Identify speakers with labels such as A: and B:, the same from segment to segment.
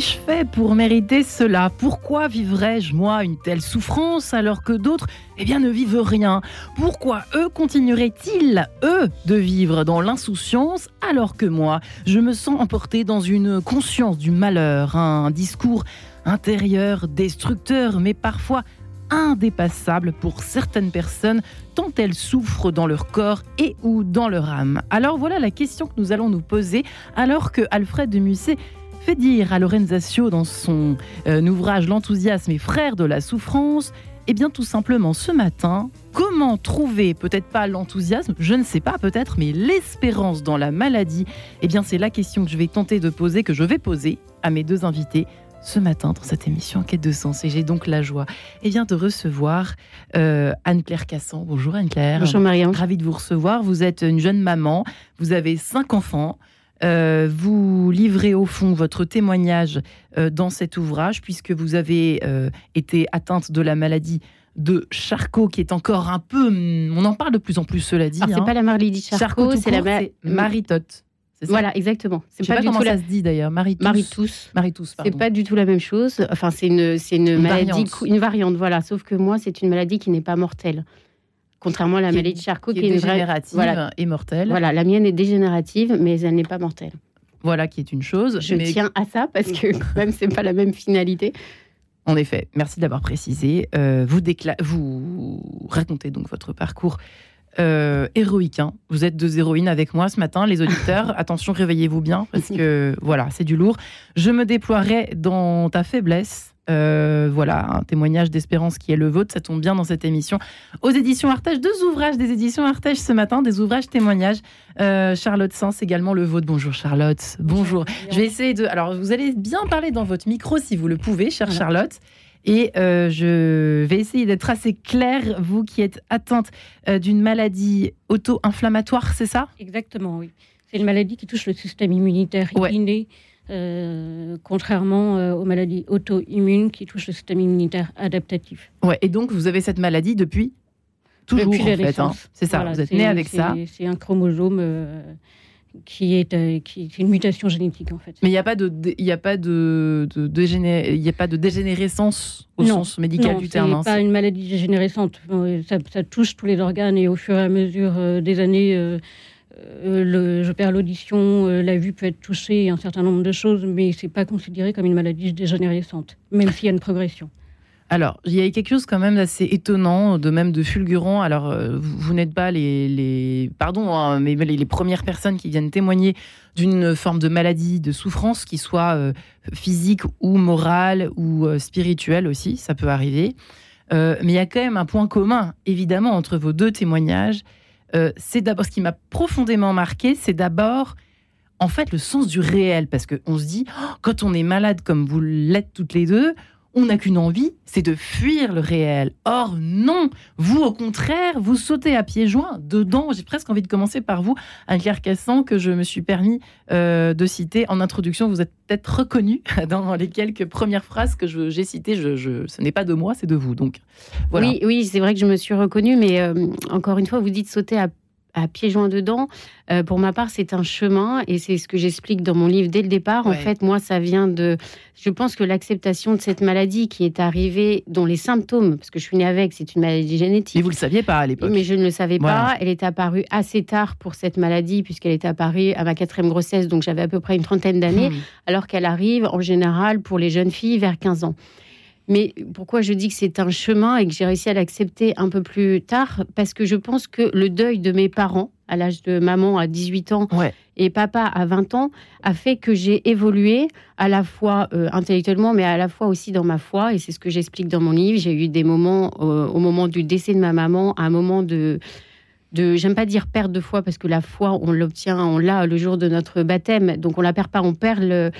A: Qu'ai-je pour mériter cela? Pourquoi vivrais-je, moi, une telle souffrance alors que d'autres, eh bien, ne vivent rien? Pourquoi eux continueraient-ils, eux, de vivre dans l'insouciance alors que moi, je me sens emporté dans une conscience du malheur, un discours intérieur destructeur, mais parfois indépassable pour certaines personnes tant elles souffrent dans leur corps et ou dans leur âme? Alors voilà la question que nous allons nous poser alors que Alfred de Musset fait dire à Lorenzaccio dans son euh, ouvrage L'enthousiasme et frère de la souffrance, eh bien tout simplement ce matin, comment trouver peut-être pas l'enthousiasme, je ne sais pas peut-être, mais l'espérance dans la maladie? Eh bien c'est la question que je vais tenter de poser, que je vais poser à mes deux invités ce matin dans cette émission Quête de sens. Et j'ai donc la joie et eh bien, de recevoir euh, Anne-Claire Cassan. Bonjour Anne-Claire.
B: Bonjour Marianne.
A: Ravie de vous recevoir. Vous êtes une jeune maman, vous avez cinq enfants. Euh, vous livrez au fond votre témoignage euh, dans cet ouvrage puisque vous avez été atteinte de la maladie de Charcot qui est encore un peu... On en parle de plus en plus, cela dit.
B: c'est
A: hein.
B: pas la maladie de Charcot, c'est la
A: maritote.
B: Voilà, exactement.
A: C'est pas, pas, du tout la... se dit d'ailleurs.
B: C'est pas du tout la même chose. Enfin, c'est une, c'est une, maladie, variante. une variante. Voilà. Sauf que moi, c'est une maladie qui n'est pas mortelle. Contrairement à la maladie de Charcot,
A: qui, est, dégénérative voilà. et mortelle.
B: Voilà, la mienne est dégénérative, mais elle n'est pas mortelle.
A: Voilà, qui est une chose.
B: Je tiens à ça parce que quand même, c'est pas la même finalité.
A: En effet, merci d'avoir précisé. Euh, vous, vous racontez donc votre parcours euh, héroïque. Hein. Vous êtes deux héroïnes avec moi ce matin, les auditeurs. Attention, réveillez-vous bien, parce que voilà, c'est du lourd. Je me déploierai dans ta faiblesse. Euh, voilà, un témoignage d'espérance qui est le vôtre, ça tombe bien dans cette émission. Aux éditions Artege, deux ouvrages des éditions Artege ce matin, des ouvrages témoignages. Euh, Charlotte Sens également le vôtre. Bonjour Charlotte. Bonjour. Je vais essayer de. Alors, vous allez bien parler dans votre micro si vous le pouvez, chère Charlotte. Et euh, je vais essayer d'être assez claire, vous qui êtes atteinte d'une maladie auto-inflammatoire, c'est ça?
C: Exactement, oui. C'est une maladie qui touche le système immunitaire inné, euh, contrairement aux maladies auto-immunes qui touchent le système immunitaire adaptatif.
A: Ouais, et donc vous avez cette maladie depuis toujours,
C: depuis
A: en fait. Hein. C'est ça, vous êtes né avec ça.
C: C'est un chromosome qui est, euh, qui est une mutation génétique en fait.
A: Mais il n'y a pas de, il y a pas de, de, il y a pas de dégénérescence au sens médical du terme.
C: Non, hein, pas une maladie dégénérescente. Ça, ça, touche tous les organes et au fur et à mesure euh, des années, euh, je perds l'audition, la vue peut être touchée, un certain nombre de choses, mais c'est pas considéré comme une maladie dégénérescente, même s'il y a une progression.
A: Alors, il y a quelque chose quand même d'assez étonnant, de même de fulgurant. Alors, euh, vous, n'êtes pas les, pardon, hein, mais les, premières personnes qui viennent témoigner d'une forme de maladie, de souffrance, qui soit euh, physique ou morale ou euh, spirituelle aussi, ça peut arriver. mais il y a quand même un point commun, évidemment, entre vos deux témoignages. C'est d'abord ce qui m'a profondément marqué, c'est d'abord en fait le sens du réel, parce qu'on se dit, oh, quand on est malade comme vous l'êtes toutes les deux, on n'a qu'une envie, c'est de fuir le réel. Or, non, vous, au contraire, vous sautez à pieds joints dedans. J'ai presque envie de commencer par vous, Anne-Claire Cassan, que je me suis permis euh, de citer en introduction. Vous êtes peut-être reconnu dans les quelques premières phrases que j'ai citées. Ce n'est pas de moi, c'est de vous. Donc,
B: Oui, oui c'est vrai que je me suis reconnue, mais euh, encore une fois, vous dites sauter à à pieds joints dedans. Euh, pour ma part, c'est un chemin et c'est ce que j'explique dans mon livre dès le départ. En fait, moi, ça vient de. Je pense que l'acceptation de cette maladie qui est arrivée, dont les symptômes, parce que je suis née avec, c'est une maladie génétique.
A: Mais vous le saviez pas à l'époque.
B: Mais je ne le savais pas. Elle est apparue assez tard pour cette maladie, puisqu'elle est apparue à ma quatrième grossesse, donc j'avais à peu près une trentaine d'années, hmm. alors qu'elle arrive en général pour les jeunes filles vers 15 ans. Mais pourquoi je dis que c'est un chemin et que j'ai réussi à l'accepter un peu plus tard? Parce que je pense que le deuil de mes parents, à l'âge de maman à 18 ans et papa à 20 ans, a fait que j'ai évolué à la fois euh, intellectuellement, mais à la fois aussi dans ma foi. Et c'est ce que j'explique dans mon livre. J'ai eu des moments, euh, au moment du décès de ma maman, un moment de de, j'aime pas dire perte de foi parce que la foi, on l'obtient, on l'a le jour de notre baptême, donc on la perd pas, on perd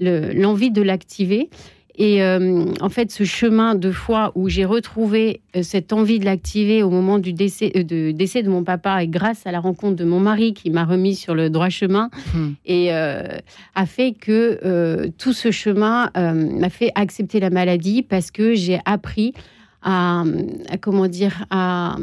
B: l'envie de l'activer. Et euh, en fait, ce chemin de foi où j'ai retrouvé euh, cette envie de l'activer au moment du décès, euh, de, décès de mon papa et grâce à la rencontre de mon mari qui m'a remis sur le droit chemin hmm. et a fait que tout ce chemin m'a fait accepter la maladie parce que j'ai appris à, comment dire à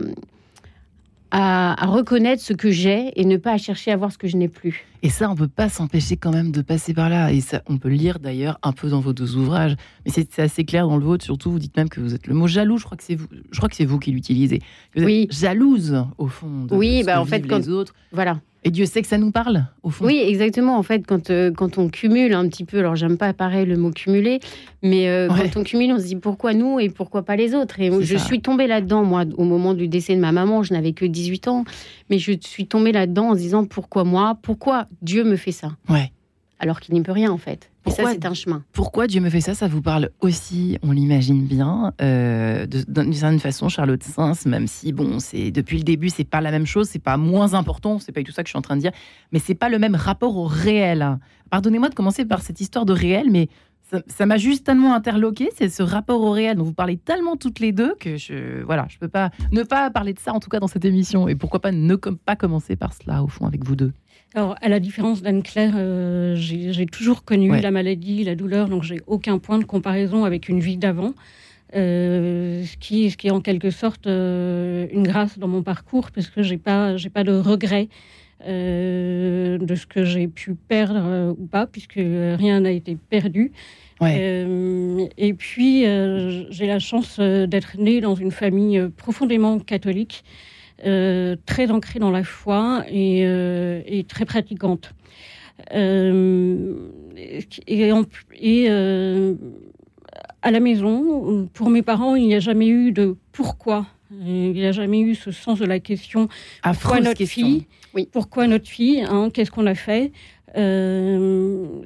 B: à, reconnaître ce que j'ai et ne pas à chercher à voir ce que je n'ai plus.
A: Et ça, on peut pas s'empêcher quand même de passer par là. Et ça, on peut lire d'ailleurs un peu dans vos deux ouvrages. Mais c'est assez clair dans le vôtre. Surtout, vous dites même que vous êtes le mot jaloux. Je crois que c'est vous. Je crois que c'est vous qui l'utilisez.
B: oui.
A: jalouse au fond. De
B: oui,
A: ce
B: bah
A: que
B: en fait, quand
A: les autres.
B: Voilà.
A: Et Dieu sait que ça nous parle, au fond.
B: Oui, exactement. En fait, quand, euh, quand on cumule un petit peu, alors j'aime pas pareil le mot cumuler, mais euh, quand on cumule, on se dit pourquoi nous et pourquoi pas les autres. Et je suis tombée là-dedans, moi, au moment du décès de ma maman, je n'avais que 18 ans, mais je suis tombée là-dedans en se disant pourquoi moi, pourquoi Dieu me fait ça?
A: Ouais.
B: Alors qu'il n'y peut rien, en fait. Pourquoi, ça, c'est un chemin.
A: Pourquoi Dieu me fait ça Ça vous parle aussi, on l'imagine bien, euh, d'une certaine façon, Charlotte Sins, même si, bon, c'est depuis le début, c'est pas la même chose, c'est pas moins important, c'est pas tout ça que je suis en train de dire, mais c'est pas le même rapport au réel. Pardonnez-moi de commencer par cette histoire de réel, mais ça m'a juste tellement interloqué, c'est ce rapport au réel dont vous parlez tellement toutes les deux que je voilà, je peux pas ne pas parler de ça en tout cas dans cette émission et pourquoi pas ne pas commencer par cela au fond avec vous deux.
C: Alors, à la différence d'Anne-Claire, euh, j'ai toujours connu la maladie, la douleur, donc j'ai aucun point de comparaison avec une vie d'avant. Euh, ce, qui, ce qui est en quelque sorte euh, une grâce dans mon parcours, parce que j'ai pas, j'ai pas de regret de ce que j'ai pu perdre ou pas, puisque rien n'a été perdu. et puis, j'ai la chance d'être née dans une famille profondément catholique. Euh, très ancrée dans la foi et, euh, très pratiquante. Euh, et, et à la maison, pour mes parents, il n'y a jamais eu de pourquoi. Il n'y a jamais eu ce sens de la question pourquoi notre fille oui. Pourquoi notre fille hein, Qu'est-ce qu'on a fait hmm.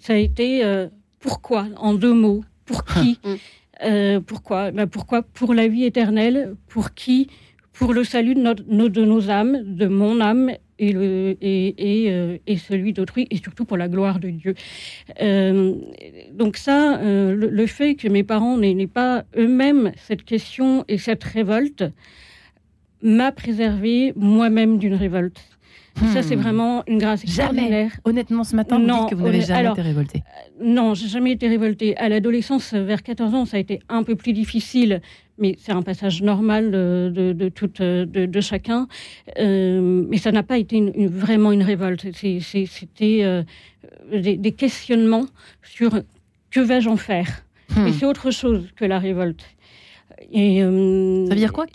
C: Ça a été pourquoi en deux mots. Pour qui hmm. Pourquoi ben Pourquoi Pour la vie éternelle. Pour qui pour le salut de, de nos âmes, de mon âme et, le, et, et, euh, et celui d'autrui, et surtout pour la gloire de Dieu. Euh, donc ça, euh, le, fait que mes parents n'aient pas eux-mêmes cette question et cette révolte m'a préservé moi-même d'une révolte. Ça, c'est hmm. vraiment une grâce extraordinaire.
A: Honnêtement, ce matin, vous dites que vous n'avez jamais été révoltée.
C: non, j'ai jamais été révoltée. À l'adolescence, vers 14 ans, ça a été un peu plus difficile mais c'est un passage normal de, de, tout, de, chacun. Euh, mais ça n'a pas été vraiment une révolte. C'était euh, des, questionnements sur que vais-je en faire? Hmm. Et c'est autre chose que la révolte.
A: Et, euh, ça veut dire quoi?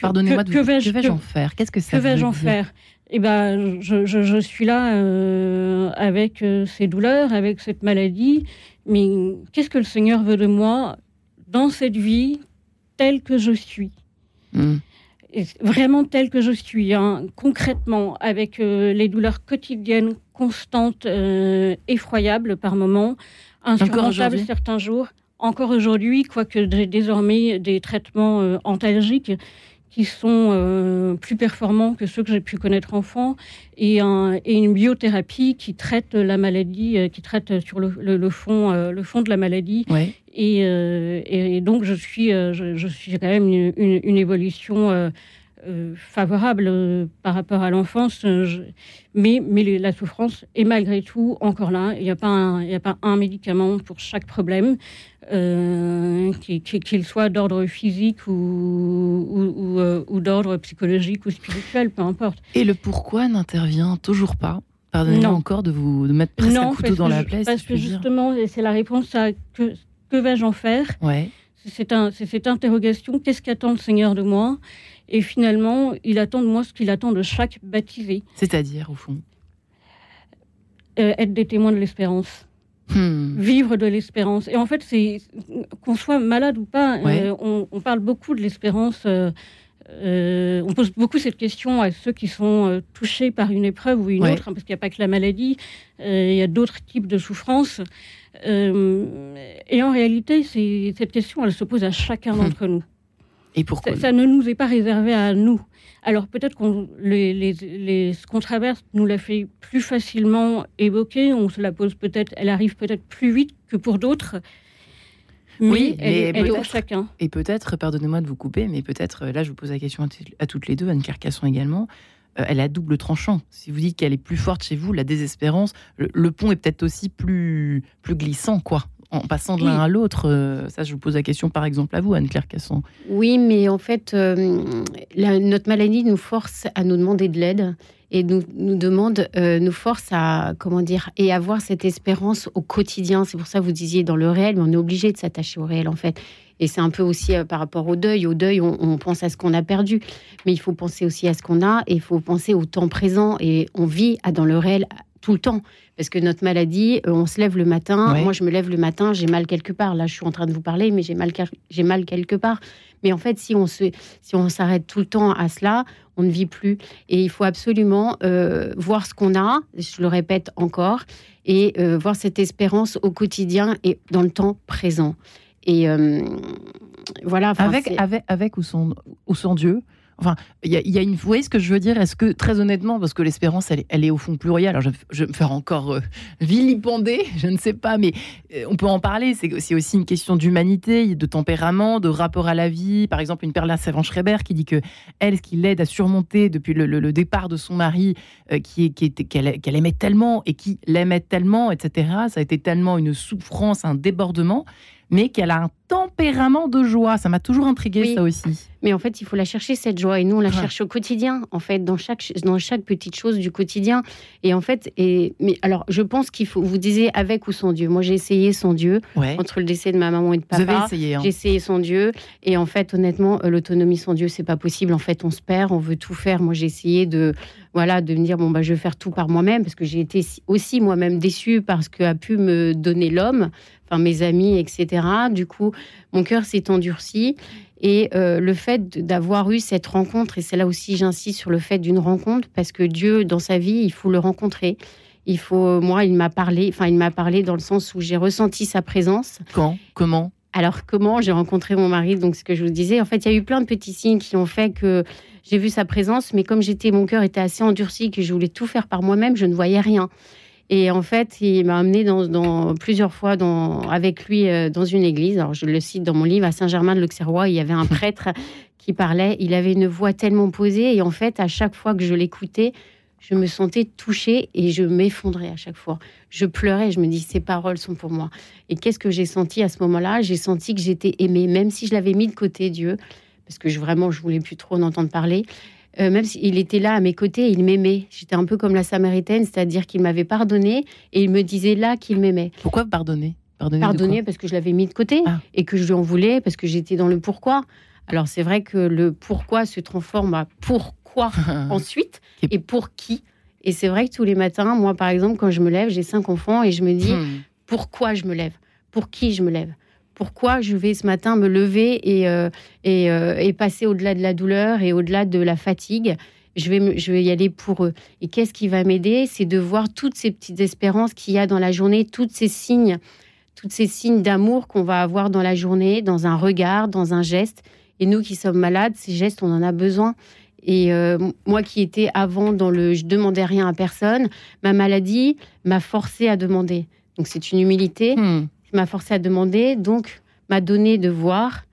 A: Pardonnez-moi de vous que vais-je en faire? Qu'est-ce que ça
C: Que vais-je en faire? Eh ben, je, je, je, suis là avec ces douleurs, avec cette maladie, mais qu'est-ce que le Seigneur veut de moi dans cette vie tel que je suis. Hmm. Vraiment tel que je suis, hein, concrètement, avec euh, les douleurs quotidiennes, constantes, euh, effroyables par moments, insurmontables certains jours. Encore aujourd'hui, quoique j'ai désormais des traitements euh, antalgiques qui sont euh, plus performants que ceux que j'ai pu connaître enfant, et, et, une biothérapie qui traite la maladie, euh, qui traite sur le, le, fond, euh, le fond de la maladie. Et, et, donc, je suis, je, suis quand même une, une évolution euh, favorable euh, par rapport à l'enfance, euh, mais, mais la souffrance est malgré tout encore là. Il n'y a, pas un, a pas un médicament pour chaque problème, qu'il soit d'ordre physique ou, ou, ou, d'ordre psychologique ou spirituel, peu importe.
A: Et le pourquoi n'intervient toujours pas? Pardonnez-moi encore de vous de mettre presque un couteau dans la plaie.
C: Parce que justement, c'est la réponse à que, que vais-je en faire
A: ouais.
C: C'est un, cette interrogation, qu'est-ce qu'attend le Seigneur de moi et finalement, il attend de moi ce qu'il attend de chaque baptisé.
A: C'est-à-dire, au fond
C: euh, Être des témoins de l'espérance. Hmm. Vivre de l'espérance. Et en fait, c'est qu'on soit malade ou pas, euh, on, parle beaucoup de l'espérance. Euh, on pose beaucoup cette question à ceux qui sont touchés par une épreuve ou une autre, hein, parce qu'il n'y a pas que la maladie, il y a d'autres types de souffrances. et en réalité, cette question, elle se pose à chacun hmm. d'entre nous.
A: Et pourquoi
C: ça, ne nous est pas réservé à nous. Alors peut-être qu'on les, ce qu'on traverse nous l'a fait plus facilement évoquer, on se la pose peut-être, elle arrive peut-être plus vite que pour d'autres. Oui, elle, est chacun.
A: Et peut-être, pardonnez-moi de vous couper, mais peut-être, là je vous pose la question à, toutes les deux, Anne Carcasson également, euh, elle a double tranchant. Si vous dites qu'elle est plus forte chez vous, la désespérance, le, pont est peut-être aussi plus, plus glissant, quoi en passant de l'un à l'autre. Euh, ça, je vous pose la question par exemple à vous, Anne-Claire Casson.
B: Oui, mais en fait, euh, notre maladie nous force à nous demander de l'aide et nous, nous demande, euh, nous force à, comment dire, et avoir cette espérance au quotidien. C'est pour ça que vous disiez dans le réel, mais on est obligé de s'attacher au réel en fait. Et c'est un peu aussi par rapport au deuil. Au deuil, on, on pense à ce qu'on a perdu, mais il faut penser aussi à ce qu'on a et il faut penser au temps présent. Et on vit à, dans le réel tout le temps. Parce que notre maladie, euh, on se lève le matin. Moi, je me lève le matin, j'ai mal quelque part. Là, je suis en train de vous parler, mais j'ai mal, j'ai mal quelque part. Mais en fait, si on se, si on s'arrête tout le temps à cela, on ne vit plus. Et il faut absolument euh, voir ce qu'on a. Je le répète encore, et euh, voir cette espérance au quotidien et dans le temps présent. Et voilà.
A: Avec, avec, avec ou sans, ou sans Dieu, Enfin, il y, a une. Vous voyez ce que je veux dire? Est-ce que, très honnêtement, parce que l'espérance, elle, est au fond plurielle, alors je, vais me faire encore euh, vilipender, je ne sais pas, mais euh, on peut en parler. C'est aussi une question d'humanité, de tempérament, de rapport à la vie. Par exemple, une Perla Savant-Schreiber qui dit que elle, ce qui l'aide à surmonter depuis le, départ de son mari, euh, qui, qu'elle aimait tellement et qui l'aimait tellement, etc., ça a été tellement une souffrance, un débordement, mais qu'elle a un tempérament de joie. Ça m'a toujours intrigué ça aussi.
B: Mais en fait, il faut la chercher cette joie et nous on la cherche au quotidien, en fait, dans chaque dans chaque petite chose du quotidien. Et en fait, et mais alors, je pense qu'il faut. Vous disiez avec ou sans Dieu. Moi, j'ai essayé sans Dieu entre le décès de ma maman et de papa.
A: Hein.
B: J'ai essayé sans Dieu. Et en fait, honnêtement, euh, l'autonomie sans Dieu, c'est pas possible. En fait, on se perd. On veut tout faire. Moi, j'ai essayé de voilà de me dire bon bah je vais faire tout par moi-même parce que j'ai été aussi moi-même déçue parce que a pu me donner l'homme, enfin mes amis, etc. Du coup, mon cœur s'est endurci. Et euh, le fait d'avoir eu cette rencontre, et c'est là aussi j'insiste sur le fait d'une rencontre, parce que Dieu, dans sa vie, il faut le rencontrer. Il faut, moi, il m'a parlé, enfin, il m'a parlé dans le sens où j'ai ressenti sa présence.
A: Quand? Comment?
B: Alors comment? J'ai rencontré mon mari Donc ce que je vous disais, en fait, il y a eu plein de petits signes qui ont fait que j'ai vu sa présence, mais comme j'étais, mon cœur était assez endurci, que je voulais tout faire par moi-même, je ne voyais rien. Et en fait, il m'a amené dans, plusieurs fois dans, avec lui euh, dans une église. Alors, je le cite dans mon livre, à Saint-Germain de l'Auxerrois, il y avait un prêtre qui parlait. Il avait une voix tellement posée. Et en fait, à chaque fois que je l'écoutais, je me sentais touchée et je m'effondrais à chaque fois. Je pleurais, je me dis, ces paroles sont pour moi. Et qu'est-ce que j'ai senti à ce moment-là? J'ai senti que j'étais aimée, même si je l'avais mis de côté, Dieu, parce que je, vraiment, je voulais plus trop en entendre parler. Euh, même s'il était là à mes côtés, il m'aimait. J'étais un peu comme la Samaritaine, c'est-à-dire qu'il m'avait pardonné et il me disait là qu'il m'aimait.
A: Pourquoi pardonner?
B: Pardonner, parce que je l'avais mis de côté ah. et que je lui en voulais, parce que j'étais dans le pourquoi. Alors c'est vrai que le pourquoi se transforme à pourquoi ensuite et pour qui. Et c'est vrai que tous les matins, moi par exemple, quand je me lève, j'ai cinq enfants et je me dis hmm. pourquoi je me lève, pour qui je me lève? Pourquoi je vais ce matin me lever et, euh, euh, et, passer au-delà de la douleur et au-delà de la fatigue. Je vais, je vais y aller pour eux. Et qu'est-ce qui va m'aider? C'est de voir toutes ces petites espérances qu'il y a dans la journée, tous ces signes, tous ces signes d'amour qu'on va avoir dans la journée, dans un regard, dans un geste. Et nous qui sommes malades, ces gestes, on en a besoin. Et euh, moi qui étais avant dans le je demandais rien à personne, ma maladie m'a forcé à demander. Donc c'est une humilité. Hmm m'a forcé à demander, donc m'a donné de voir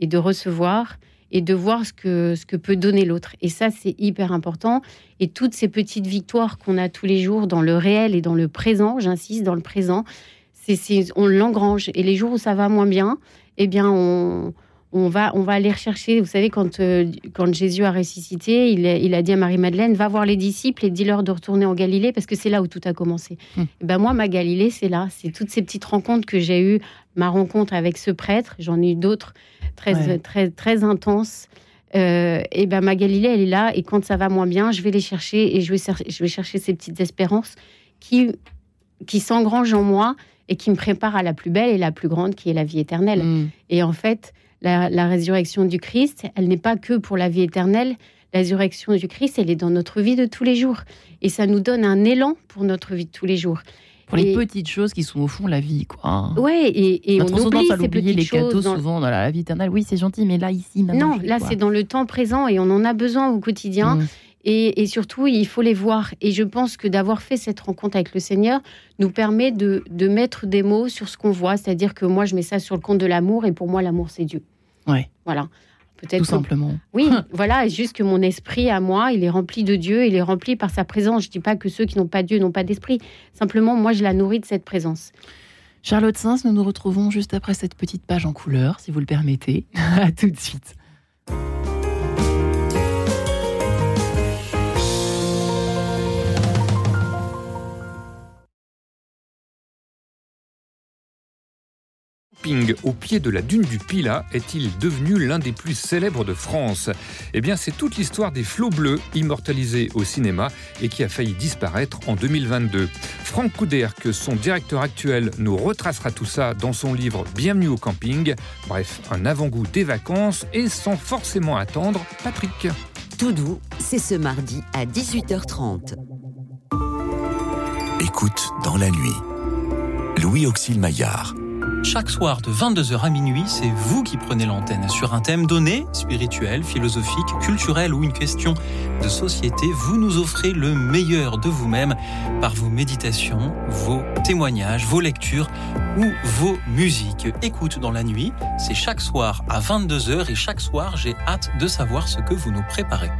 B: et de recevoir et de voir ce que, ce que peut donner l'autre. Et ça, c'est hyper important. Et toutes ces petites victoires qu'on a tous les jours dans le réel et dans le présent, j'insiste, dans le présent, c'est, on l'engrange. Et les jours où ça va moins bien, eh bien, on, on va, on va aller rechercher. Vous savez, quand, euh, quand Jésus a ressuscité, il, il a dit à Marie-Madeleine Va voir les disciples et dis-leur de retourner en Galilée parce que c'est là où tout a commencé. Hmm. ben moi, ma Galilée, c'est là. C'est toutes ces petites rencontres que j'ai eues. Ma rencontre avec ce prêtre, j'en ai eu d'autres très, très, très intenses. Euh, et ben ma Galilée, elle est là. Et quand ça va moins bien, je vais les chercher et je vais, je vais chercher ces petites espérances qui, qui s'engrangent en moi et qui me préparent à la plus belle et la plus grande, qui est la vie éternelle. Hmm. Et en fait, la, résurrection du Christ, elle n'est pas que pour la vie éternelle. La résurrection du Christ, elle est dans notre vie de tous les jours. Et ça nous donne un élan pour notre vie de tous les jours.
A: Pour les petites choses qui sont au fond la vie, quoi.
B: Ouais, et, et on oublie ces
A: petites
B: les
A: cadeaux souvent dans la vie éternelle. Oui, c'est gentil, mais là, ici,
B: maintenant. Non, là, c'est dans le temps présent et on en a besoin au quotidien. Mmh. Et, surtout, il faut les voir. Et je pense que d'avoir fait cette rencontre avec le Seigneur nous permet de, de mettre des mots sur ce qu'on voit. C'est-à-dire que moi, je mets ça sur le compte de l'amour, et pour moi, l'amour, c'est Dieu.
A: Ouais.
B: Voilà.
A: Peut-être Tout simplement.
B: Oui, voilà, juste que mon esprit à moi, il est rempli de Dieu, il est rempli par sa présence. Je ne dis pas que ceux qui n'ont pas Dieu n'ont pas d'esprit. Simplement, moi, je la nourris de cette présence.
A: Charlotte Sins, nous nous retrouvons juste après cette petite page en couleur, si vous le permettez. à tout de suite.
D: Camping au pied de la dune du Pilat est-il devenu l'un des plus célèbres de France? Eh bien, c'est toute l'histoire des flots bleus immortalisés au cinéma et qui a failli disparaître en 2022. Franck Couderc, son directeur actuel, nous retracera tout ça dans son livre Bienvenue au camping. Bref, un avant-goût des vacances et sans forcément attendre Patrick.
E: Tout doux, c'est ce mardi à 18h30.
F: Écoute dans la nuit. Louis Auxil Maillard.
G: Chaque soir de 22h à minuit, c'est vous qui prenez l'antenne sur un thème donné, spirituel, philosophique, culturel ou une question de société. Vous nous offrez le meilleur de vous-même par vos méditations, vos témoignages, vos lectures ou vos musiques. Écoute dans la nuit, c'est chaque soir à 22h et chaque soir, j'ai hâte de savoir ce que vous nous préparez.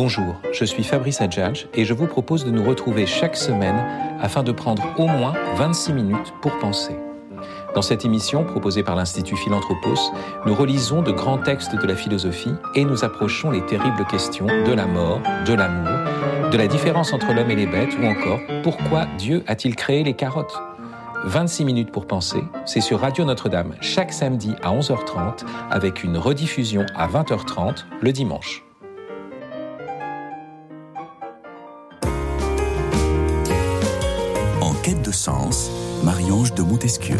H: Bonjour, je suis Fabrice Adjadj et je vous propose de nous retrouver chaque semaine afin de prendre au moins 26 minutes pour penser. Dans cette émission proposée par l'Institut Philanthropos, nous relisons de grands textes de la philosophie et nous approchons les terribles questions de la mort, de l'amour, de la différence entre l'homme et les bêtes ou encore pourquoi Dieu a-t-il créé les carottes 26 minutes pour penser, c'est sur Radio Notre-Dame chaque samedi à 11h30 avec une rediffusion à 20h30 le dimanche.
F: De sens, Marie-Ange de Montesquieu.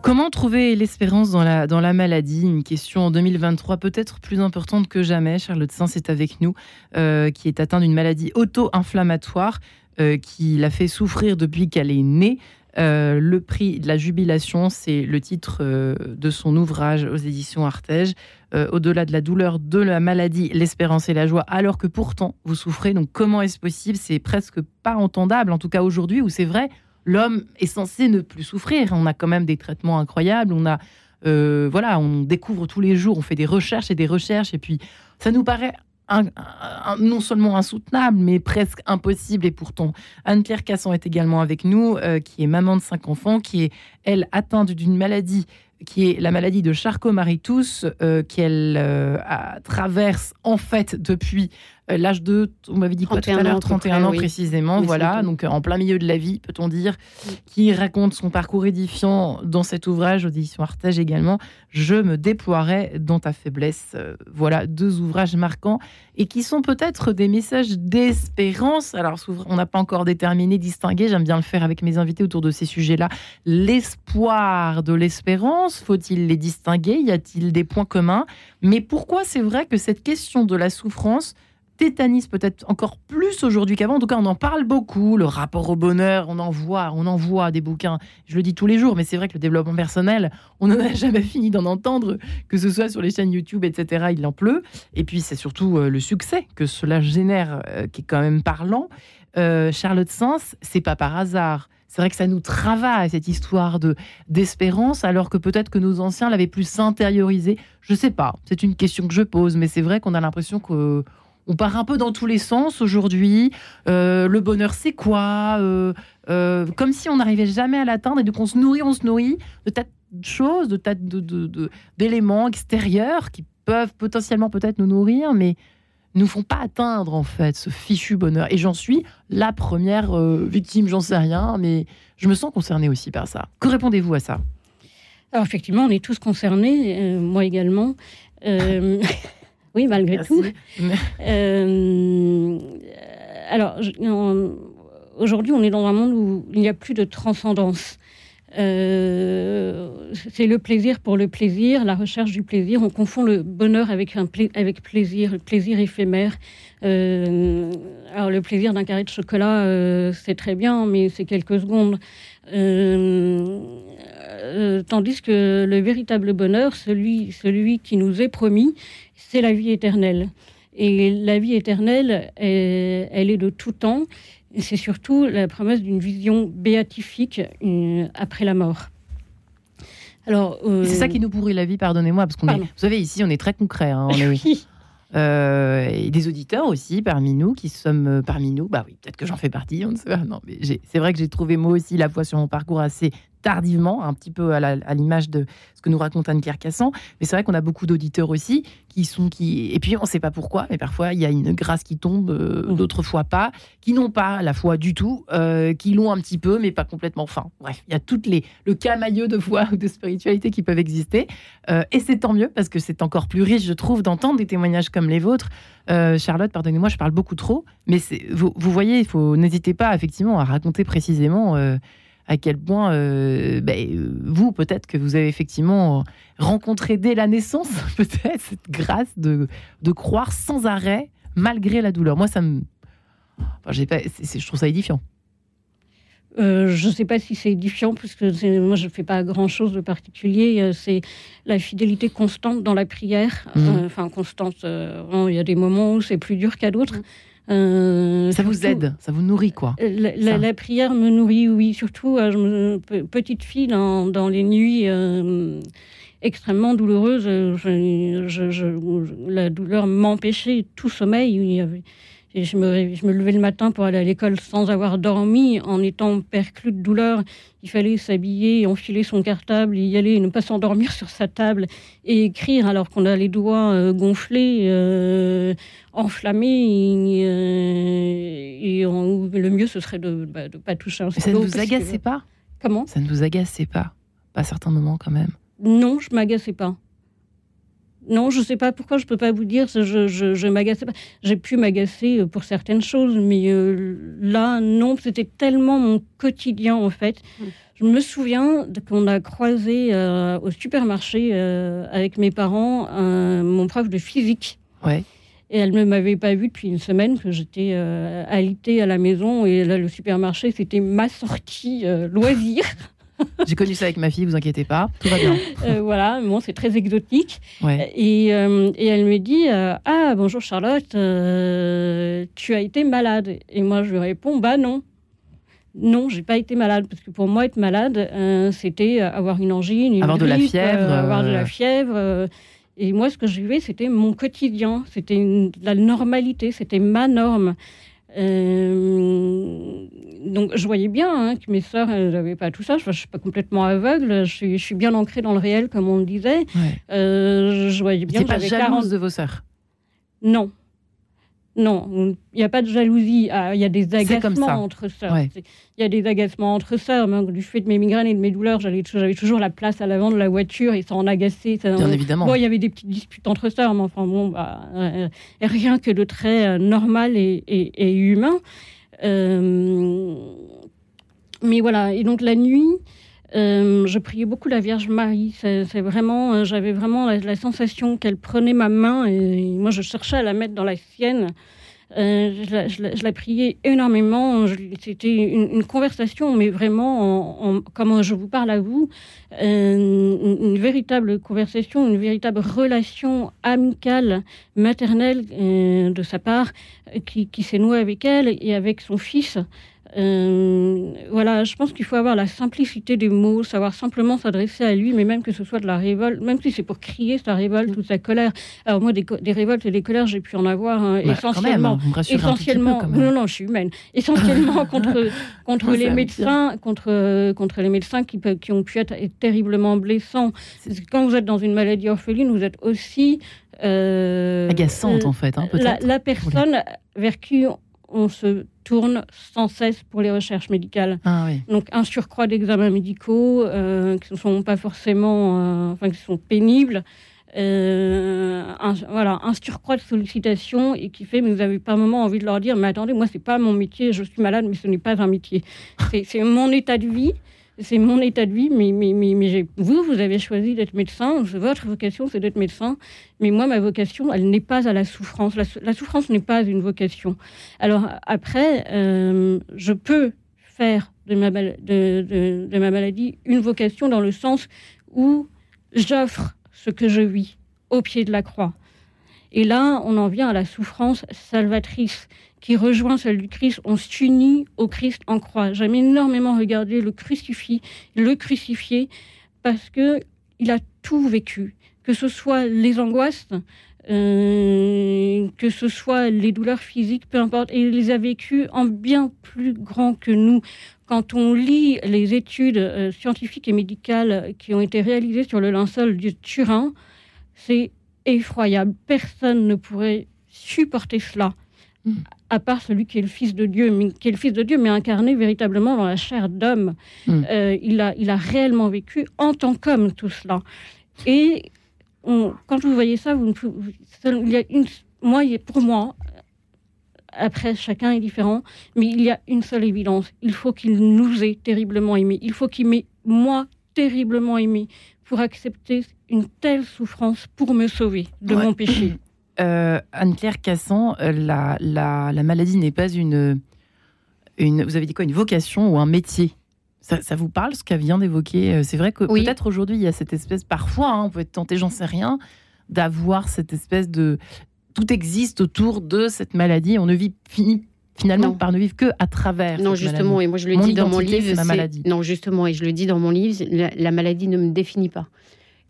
A: Comment trouver l'espérance dans la, maladie? Une question en 2023 peut-être plus importante que jamais. Charlotte Sens est avec nous, euh, qui est atteinte d'une maladie auto-inflammatoire euh, qui l'a fait souffrir depuis qu'elle est née. Euh, le prix de la jubilation, c'est le titre de son ouvrage aux éditions Artege. Au-delà de la douleur de la maladie, l'espérance et la joie, alors que pourtant vous souffrez. Donc comment est-ce possible? C'est presque pas entendable, en tout cas aujourd'hui, où c'est vrai, l'homme est censé ne plus souffrir. On a quand même des traitements incroyables. On a, voilà, on découvre tous les jours, on fait des recherches et des recherches, et puis ça nous paraît non seulement insoutenable, mais presque impossible. Et pourtant, Anne-Pierre Casson est également avec nous, euh, qui est maman de cinq enfants, qui est, elle, atteinte d'une maladie qui est la maladie de Charcot-Marie-Tous, euh, qu'elle euh, traverse en fait depuis l'âge de, on m'avait dit quoi tout à l'heure, 31 ans précisément, voilà, donc en plein milieu de la vie, peut-on dire, qui raconte son parcours édifiant dans cet ouvrage, Audition Artage également, Je me déploierai dans ta faiblesse. voilà, deux ouvrages marquants et qui sont peut-être des messages d'espérance. Alors, on n'a pas encore déterminé, distingué, j'aime bien le faire avec mes invités autour de ces sujets-là, l'espoir de l'espérance, faut-il les distinguer? Y a-t-il des points communs? Mais pourquoi c'est vrai que cette question de la souffrance tétanise peut-être encore plus aujourd'hui qu'avant. En tout cas, on en parle beaucoup. Le rapport au bonheur, on en voit, on en voit des bouquins. Je le dis tous les jours, mais c'est vrai que le développement personnel, on n'en a jamais fini d'en entendre, que ce soit sur les chaînes YouTube, etc. Il en pleut. Et puis, c'est surtout euh, le succès que cela génère euh, qui est quand même parlant. Euh, Charlotte Sens, c'est pas par hasard. C'est vrai que ça nous travaille cette histoire de d'espérance, alors que peut-être que nos anciens l'avaient plus intériorisé. Je sais pas. C'est une question que je pose, mais c'est vrai qu'on a l'impression que on part un peu dans tous les sens aujourd'hui. Euh, le bonheur, c'est quoi? Euh, euh, Comme si on n'arrivait jamais à l'atteindre et donc on se nourrit, on se nourrit de tas de choses, de tas d'éléments de, extérieurs qui peuvent potentiellement peut-être nous nourrir, mais nous font pas atteindre en fait ce fichu bonheur. Et j'en suis la première victime, j'en sais rien, mais je me sens concernée aussi par ça. Que répondez-vous à ça?
C: Alors effectivement, on est tous concernés, moi également. Oui, malgré tout. Euh, alors, aujourd'hui, on est dans un monde où il n'y a plus de transcendance. Euh, c'est le plaisir pour le plaisir, la recherche du plaisir. On confond le bonheur avec, un avec plaisir, le plaisir éphémère. Euh, alors, le plaisir d'un carré de chocolat, c'est très bien, mais c'est quelques secondes. Tandis que le véritable bonheur, celui, celui qui nous est promis, c'est la vie éternelle. Et la vie éternelle, elle, est de tout temps. C'est surtout la promesse d'une vision béatifique euh, après la mort.
A: Alors, euh, c'est ça qui nous pourrit la vie, pardonnez-moi, parce qu'on est, vous savez, ici, on est très concret. Hein,
C: oui.
A: euh, et des auditeurs aussi parmi nous qui sommes euh, parmi nous. Bah oui, peut-être que j'en fais partie, on ne sait pas. Non, mais c'est vrai que j'ai trouvé moi aussi la foi sur mon parcours assez tardivement, un petit peu à l'image de ce que nous raconte Anne-Claire Cassan. Mais c'est vrai qu'on a beaucoup d'auditeurs aussi qui sont qui et puis on ne sait pas pourquoi, mais parfois il y a une grâce qui tombe, euh, mmh. d'autres fois pas, qui n'ont pas la foi du tout, euh, qui l'ont un petit peu, mais pas complètement. Enfin, bref, il y a toutes les le camailleux de foi ou de spiritualité qui peuvent exister, euh, et c'est tant mieux parce que c'est encore plus riche, je trouve, d'entendre des témoignages comme les vôtres. Charlotte, pardonnez-moi, je parle beaucoup trop, mais vous, vous voyez, il faut n'hésitez pas effectivement à raconter précisément à quel point euh, ben, euh, vous, peut-être que vous avez effectivement rencontré dès la naissance, peut-être, cette grâce de, de croire sans arrêt, malgré la douleur. Moi, ça me. Enfin, pas, je trouve ça édifiant.
C: Euh, je ne sais pas si c'est édifiant, parce que moi, je ne fais pas grand-chose de particulier. C'est la fidélité constante dans la prière. Mmh. enfin, constante. il y a des moments où c'est plus dur qu'à d'autres.
A: Euh, ça vous aide, ça vous nourrit quoi
C: la, prière me nourrit, oui, surtout euh, petite fille dans, les nuits euh, extrêmement douloureuses. la douleur m'empêchait tout sommeil. Il y avait, et je me, je me levais le matin pour aller à l'école sans avoir dormi, en étant perclus de douleur. Il fallait s'habiller, enfiler son cartable, y aller, ne pas s'endormir sur sa table et écrire alors qu'on a les doigts euh, gonflés, euh, enflammés. Euh, et, le mieux, ce serait de ne bah, pas toucher un
A: stylo. Ça ne vous agaçait pas?
C: Comment?
A: Ça ne vous agaçait pas à certains moments quand même?
C: Non, je m'agaçais pas. Non, je ne sais pas pourquoi, je ne peux pas vous dire. Je, je, je m'agaçais pas. J'ai pu m'agacer euh, pour certaines choses, mais euh, là, non, c'était tellement mon quotidien, en fait. Mm. Je me souviens qu'on a croisé euh, au supermarché avec mes parents mon prof de physique.
A: Ouais.
C: Et elle ne m'avait pas vue depuis une semaine, que j'étais alitée à la maison. Et là, le supermarché, c'était ma sortie loisir.
A: J'ai connu ça avec ma fille, vous inquiétez pas, tout va bien.
C: Euh, voilà, bon, c'est très exotique. Et, euh, et, elle me dit euh, Ah, bonjour Charlotte, tu as été malade Et moi, je lui réponds Bah non. Non, j'ai pas été malade parce que pour moi être malade, c'était avoir une angine, une
A: avoir de la fièvre,
C: avoir de la fièvre. et moi, ce que je vivais, c'était mon quotidien, c'était la normalité, c'était ma norme. Euh, donc je voyais bien hein, que mes sœurs, elles n'avaient pas tout ça. Je ne suis pas complètement aveugle. Je suis, bien ancrée dans le réel, comme on le disait.
A: Euh, je voyais bien. pas jalouse de vos sœurs?
C: Non. Non, il n'y a pas de jalousie. Ah, il y a des agacements entre sœurs. Il y a des agacements entre sœurs. du fait de mes migraines et de mes douleurs, j'avais toujours la place à l'avant de la voiture et ça en agaçait. Ça
A: Bien évidemment.
C: Bon, il y avait des petites disputes entre sœurs, mais enfin bon, bah, euh, rien que de très euh, normal et, humain. Euh, mais voilà. Et donc la nuit. je priais beaucoup la Vierge Marie. C'est vraiment, j'avais vraiment la, sensation qu'elle prenait ma main et moi je cherchais à la mettre dans la sienne. Euh, je, la, priais énormément. C'était une, conversation, mais vraiment, en, comme je vous parle à vous, euh, une, véritable conversation, une véritable relation amicale, maternelle euh, de sa part, qui, qui s'est nouée avec elle et avec son fils. Euh, voilà, je pense qu'il faut avoir la simplicité des mots, savoir simplement s'adresser à lui, mais même que ce soit de la révolte, même si c'est pour crier sa révolte ou sa colère. Alors moi, des, révoltes et des colères, j'ai pu en avoir hein, bah, essentiellement.
A: Hein,
C: essentiellement, non, non, je suis humaine. Essentiellement contre contre les médecins, contre contre les médecins qui, qui ont pu être terriblement blessants. Quand vous êtes dans une maladie orpheline, vous êtes aussi
A: euh, agaçante en fait, hein,
C: la, la, personne vers qui on se tourne sans cesse pour les recherches médicales.
A: Ah
C: Donc un surcroît d'examens médicaux euh, qui ne sont pas forcément, euh, enfin qui sont pénibles. Euh, un, voilà, un surcroît de sollicitations et qui fait, mais vous n'avez pas un moment envie de leur dire, mais attendez, moi, c'est pas mon métier, je suis malade, mais ce n'est pas un métier. C'est mon état de vie c'est mon état de vie, mais, vous, vous avez choisi d'être médecin, votre vocation, c'est d'être médecin, mais moi, ma vocation, elle n'est pas à la souffrance. La, souffrance n'est pas une vocation. Alors après, euh, je peux faire de ma, de ma maladie une vocation dans le sens où j'offre ce que je vis au pied de la croix. Et là, on en vient à la souffrance salvatrice qui rejoint celle du Christ. On s'unit au Christ en croix. J'aime énormément regarder le crucifix, le crucifié, parce que il a tout vécu, que ce soit les angoisses, euh, que ce soit les douleurs physiques, peu importe, et il les a vécues en bien plus grand que nous. Quand on lit les études euh, scientifiques et médicales qui ont été réalisées sur le linceul du Turin, c'est effroyable. Personne ne pourrait supporter cela,
A: Mm.
C: À part celui qui est le Fils de Dieu, mais, qui est le Fils de Dieu, mais incarné véritablement dans la chair d'homme.
A: Mm.
C: Euh, il, a, il a réellement vécu en tant qu'homme tout cela. Et on- quand vous voyez ça, vous il y a une, moi, pour moi, après chacun est différent, mais il y a une seule évidence. Il faut qu'il nous ait terriblement aimés. Il faut qu'il m'ait, moi, terriblement aimé pour accepter une telle souffrance pour me sauver de
A: Ouais.
C: mon péché.
A: Euh, Anne-Claire Cassan, euh, la, la, la maladie n'est pas une, une. Vous avez dit quoi Une vocation ou un métier? Ça, ça vous parle ce qu'elle vient d'évoquer? Euh, C'est vrai que
B: Oui.
A: peut-être aujourd'hui il y a cette espèce, parfois, hein, on peut être tenté, j'en sais rien, d'avoir cette espèce de. Tout existe autour de cette maladie. On ne vit finalement
B: Non.
A: par ne vivre que à travers.
B: Non,
A: cette
B: justement,
A: maladie.
B: et moi je le
A: Mon
B: dis dans mon livre.
A: ma maladie.
B: Non, justement, et je le dis dans mon livre, la, la maladie ne me définit pas.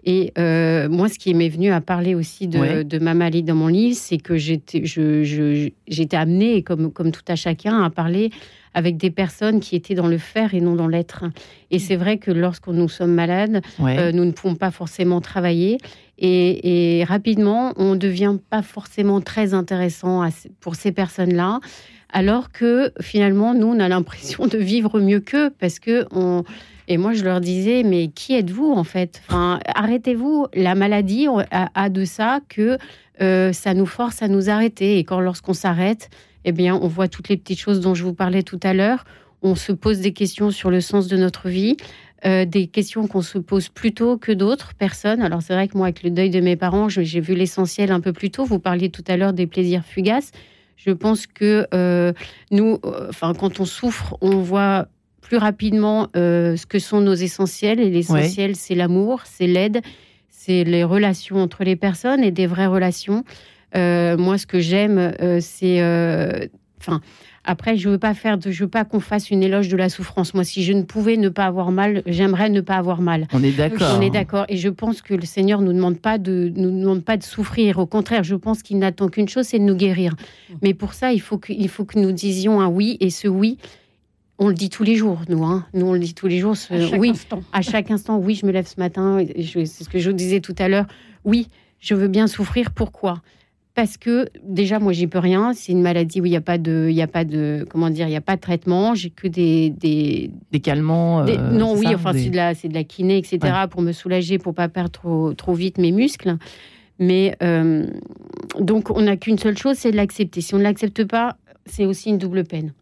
B: Et euh, moi, ce qui m'est venu à parler aussi de,
A: Ouais.
B: de ma maladie dans mon livre, c'est que j'étais je, je- j'étais amenée, comme, comme tout à chacun, à parler avec des personnes qui étaient dans le faire et non dans l'être. Et c'est vrai que lorsque nous sommes malades,
A: Ouais.
B: euh, nous ne pouvons pas forcément travailler. Et, et rapidement, on ne devient pas forcément très intéressant à pour ces personnes-là. Alors que finalement, nous, on a l'impression de vivre mieux qu'eux. Parce que on... Et moi, je leur disais, mais qui êtes-vous en fait? Arrêtez-vous. La maladie a, de ça que euh, ça nous force à nous arrêter. Et quand lorsqu'on s'arrête, eh bien, on voit toutes les petites choses dont je vous parlais tout à l'heure. On se pose des questions sur le sens de notre vie. Euh, des questions qu'on se pose plus tôt que d'autres personnes. Alors c'est vrai que moi, avec le deuil de mes parents, j'ai vu l'essentiel un peu plus tôt. Vous parliez tout à l'heure des plaisirs fugaces. Je pense que euh, nous, euh, enfin, quand on souffre, on voit plus rapidement euh, ce que sont nos essentiels. Et l'essentiel, c'est l'amour, c'est l'aide, c'est les relations entre les personnes et des vraies relations. Euh, moi, ce que j'aime, euh, c'est, enfin. après, je veux pas faire, de, je veux pas qu'on fasse une éloge de la souffrance. Moi, si je ne pouvais ne pas avoir mal, j'aimerais ne pas avoir mal.
A: On est d'accord.
B: On est d'accord. Et je pense que le Seigneur nous demande pas de nous demande pas de souffrir. Au contraire, je pense qu'il n'attend qu'une chose, c'est de nous guérir. Mais pour ça, il faut que il faut que nous disions un oui. Et ce oui, on le dit tous les jours, nous. Hein. Nous, on le dit tous les jours. ce
C: À chaque
B: oui,
C: instant.
B: à chaque instant. Oui, je me lève ce matin. C'est ce que je vous disais tout à l'heure. Oui, je veux bien souffrir. Pourquoi? Parce que déjà moi j'y peux rien, c'est une maladie où il n'y a pas de, il y a pas de, comment dire, il y a pas de traitement, j'ai que des, des,
A: Des calmants.
B: des-
A: euh,
B: non, oui,
A: ça,
B: enfin,
A: des-
B: c'est de la, c'est de la kiné, etc., pour me soulager, pour pas perdre trop, trop vite mes muscles. Mais euh, donc, on n'a qu'une seule chose, c'est de l'accepter. Si on ne l'accepte pas, c'est aussi une double peine.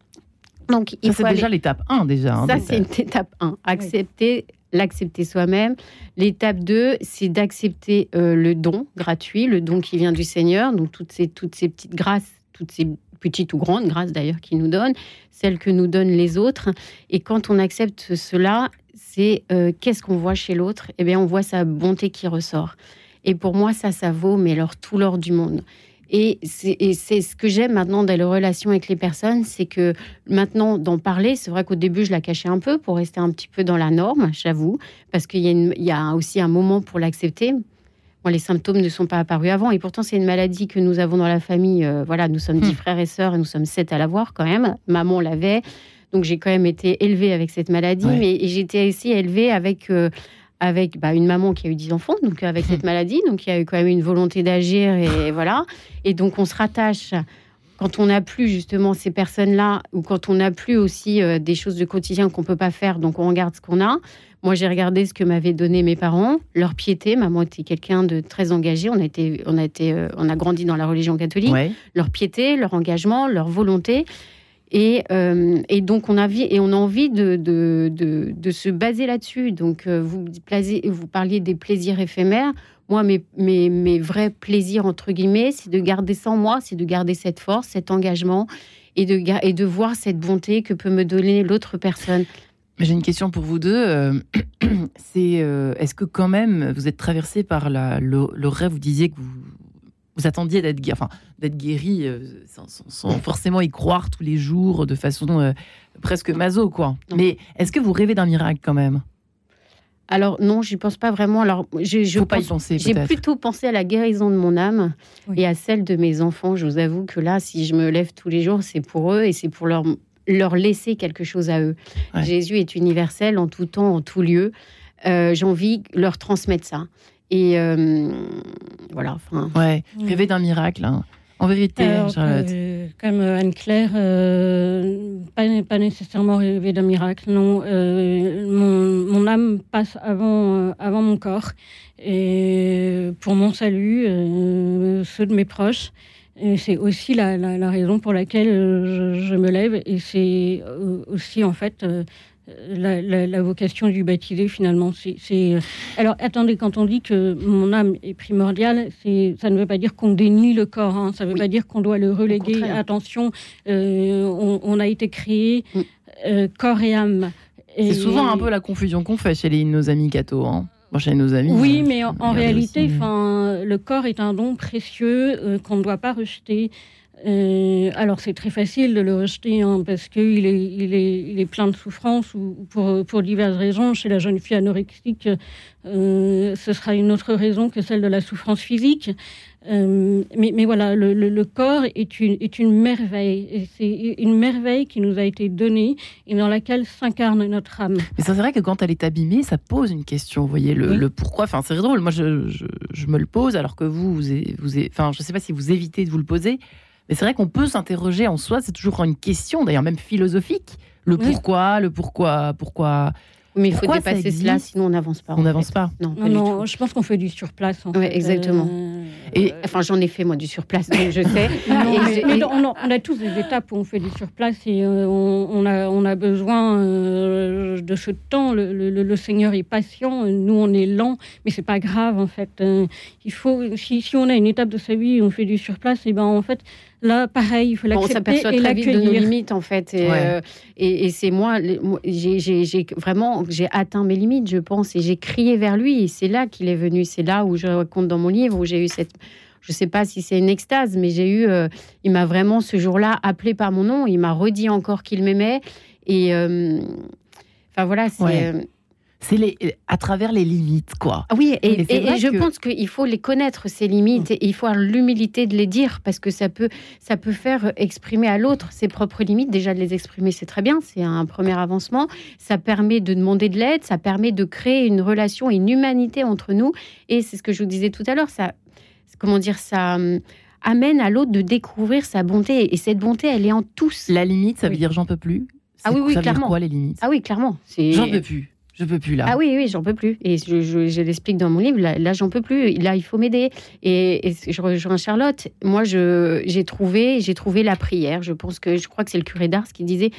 B: Donc, il
A: Ça,
B: faut
A: c'est
B: aller-
A: déjà l'étape 1 déjà. hein,
B: ça, c'est une étape 1. Accepter, l'accepter soi-même. L'étape 2, c'est d'accepter euh, le don gratuit, le don qui vient du Seigneur. Donc, toutes ces, toutes ces petites grâces, toutes ces petites ou grandes grâces d'ailleurs qu'il nous donne, celles que nous donnent les autres. Et quand on accepte cela, c'est euh, qu'est-ce qu'on voit chez l'autre? Eh bien, on voit sa bonté qui ressort. Et pour moi, ça, ça vaut, mais alors tout l'or du monde. Et c'est ce que j'aime maintenant dans les relations avec les personnes, c'est que maintenant d'en parler, c'est vrai qu'au début je la cachais un peu pour rester un petit peu dans la norme, j'avoue, parce qu'il y, a y aussi un moment pour l'accepter. Moi, les symptômes ne sont pas apparus avant, et pourtant c'est une maladie que nous avons dans la famille. Euh, voilà, nous sommes dix
A: Hmm.
B: frères et sœurs, et nous sommes sept à l'avoir quand même. Maman l'avait, donc j'ai quand même été élevée avec cette maladie,
A: Ouais.
B: mais j'étais aussi élevée avec euh, avec bah, une maman qui a eu 10 enfants, donc avec cette maladie, donc il y a eu quand même une volonté d'agir et voilà. Et donc on se rattache quand on n'a plus justement ces personnes-là ou quand on n'a plus aussi euh, des choses de quotidien qu'on peut pas faire, donc on regarde ce qu'on a. Moi, j'ai regardé ce que m'avaient donné mes parents, leur piété. Maman était quelqu'un de très engagé. On a été, on a été, euh, on a grandi dans la religion catholique
A: Ouais.
B: leur piété, leur engagement, leur volonté. Et, euh, et donc, on a, envie- et on a envie de, de, de, se baser là-dessus. Donc, euh, vous, parliez des plaisirs éphémères. Moi, mes, mes, mes vrais plaisirs, entre guillemets, c'est de garder en moi, c'est de garder cette force, cet engagement et de, et de voir cette bonté que peut me donner l'autre personne.
A: J'ai une question pour vous deux. euh, C'est est-ce que quand même vous êtes traversé par le rêve Vous disiez que vous, vous attendiez d'être guéri, enfin, d'être guéri euh, sans, forcément y croire tous les jours de façon euh, presque maso, quoi.
B: Non.
A: Mais est-ce que vous rêvez d'un miracle quand même?
B: Alors non, j'y pense pas vraiment. Alors je, je
A: Faut pas y
B: pense-
A: penser,
B: J'ai plutôt pensé à la guérison de mon âme
C: Oui.
B: et à celle de mes enfants. Je vous avoue que là, si je me lève tous les jours, c'est pour eux et c'est pour leur leur laisser quelque chose à eux.
A: Ouais.
B: Jésus est universel en tout temps, en tout lieu. Euh, J'ai envie de leur transmettre ça. Et euh, voilà. Enfin,
A: Ouais, rêver d'un miracle. hein. En vérité,
C: Alors,
A: Charlotte.
C: euh, comme Anne-Claire, euh, pas, pas nécessairement rêver d'un miracle, non. Euh, mon, mon âme passe avant, euh, avant mon corps. Et pour mon salut, euh, ceux de mes proches. Et c'est aussi la, la- la raison pour laquelle je, je me lève. Et c'est aussi, en fait, euh, la, la- la vocation du baptisé, finalement. C'est, euh, Alors, attendez, quand on dit que mon âme est primordiale, c'est, ça ne veut pas dire qu'on dénie le corps. hein. Ça ne veut
B: Oui.
C: pas dire qu'on doit le reléguer. Attention, euh, on, on a été créé
B: Mm.
C: euh, corps et âme. Et-
A: C'est souvent un peu la confusion qu'on fait chez les, nos amis cathos. Hein. Bon, chez nos amis.
C: Oui,
A: euh,
C: mais en, en réalité, enfin, le corps est un don précieux euh, qu'on ne doit pas rejeter. Euh, alors c'est très facile de le rejeter hein, parce qu'il est, il est, il est plein de souffrances ou ou pour, pour diverses raisons. Chez la jeune fille anorexique, euh, ce sera une autre raison que celle de la souffrance physique. Euh, mais, mais voilà, le, le- le corps est une, est une merveille. C'est une merveille qui nous a été donnée et dans laquelle s'incarne notre âme.
A: Mais c'est vrai que quand elle est abîmée, ça pose une question. Vous voyez, le,
C: Oui.
A: le pourquoi. Enfin, c'est drôle. Moi, je, je, je me le pose alors que vous, vous, enfin, je ne sais pas si vous évitez de vous le poser. Mais c'est vrai qu'on peut s'interroger en soi. C'est toujours une question, d'ailleurs, même philosophique. Le
C: Oui.
A: pourquoi, le pourquoi, pourquoi
B: mais il faut
A: Pourquoi
B: dépasser cela, sinon on n'avance pas.
A: on n'avance pas.
B: Non, pas
C: Non, je pense qu'on fait du surplace. En
B: Ouais,
C: fait.
B: exactement.
C: Euh,
A: Et-
B: Enfin, j'en ai fait moi du surplace, donc je sais.
C: Non,
B: Et
C: mais-
B: j'ai-
C: mais
B: et-
C: on, a, on a tous des étapes où on fait du surplace et euh, on, on a, on a besoin euh, de ce temps. Le, le- le Seigneur est patient, nous on est lent, mais c'est pas grave en fait. Euh, il faut, si, si on a une étape de sa vie où on fait du surplace, et ben en fait là pareil, il faut
B: on
C: l'accepter
B: s'aperçoit
C: et
B: très vite de nos
C: l'accueillir.
B: limites en fait et,
A: Ouais.
B: euh, et, et c'est moi, j'ai j'ai- j'ai vraiment j'ai atteint mes limites je pense et j'ai crié vers lui et c'est là qu'il est venu c'est là où je raconte dans mon livre où j'ai eu cette je sais pas si c'est une extase mais j'ai eu euh, il m'a vraiment ce jour-là appelé par mon nom il m'a redit encore qu'il m'aimait et euh, enfin voilà c'est
A: Ouais. C'est les, à travers les limites, quoi.
B: Ah oui, et, je
A: que-
B: pense qu'il faut les connaître, ces limites, et il faut avoir l'humilité de les dire, parce que ça peut, ça peut faire exprimer à l'autre ses propres limites. Déjà, de les exprimer, c'est très bien, c'est un premier avancement. Ça permet de demander de l'aide, ça permet de créer une relation une humanité entre nous. Et c'est ce que je vous disais tout à l'heure, ça, comment dire, ça hum, amène à l'autre de découvrir sa bonté. Et cette bonté, elle est en tous.
A: La limite, ça veut
B: Oui.
A: dire j'en peux plus.
B: Ah oui, oui,
A: ça veut dire
B: clairement.
A: quoi les limites?
B: Ah oui, clairement.
A: J'en peux plus. Je peux plus là.
B: Ah oui, oui, j'en peux plus. Et je, je- je l'explique dans mon livre. Là, là, j'en peux plus. Là, il faut m'aider. Et, et je rejoins Charlotte. Moi, je, j'ai trouvé, j'ai trouvé la prière. Je pense que, je crois que c'est le curé d'Ars qui disait,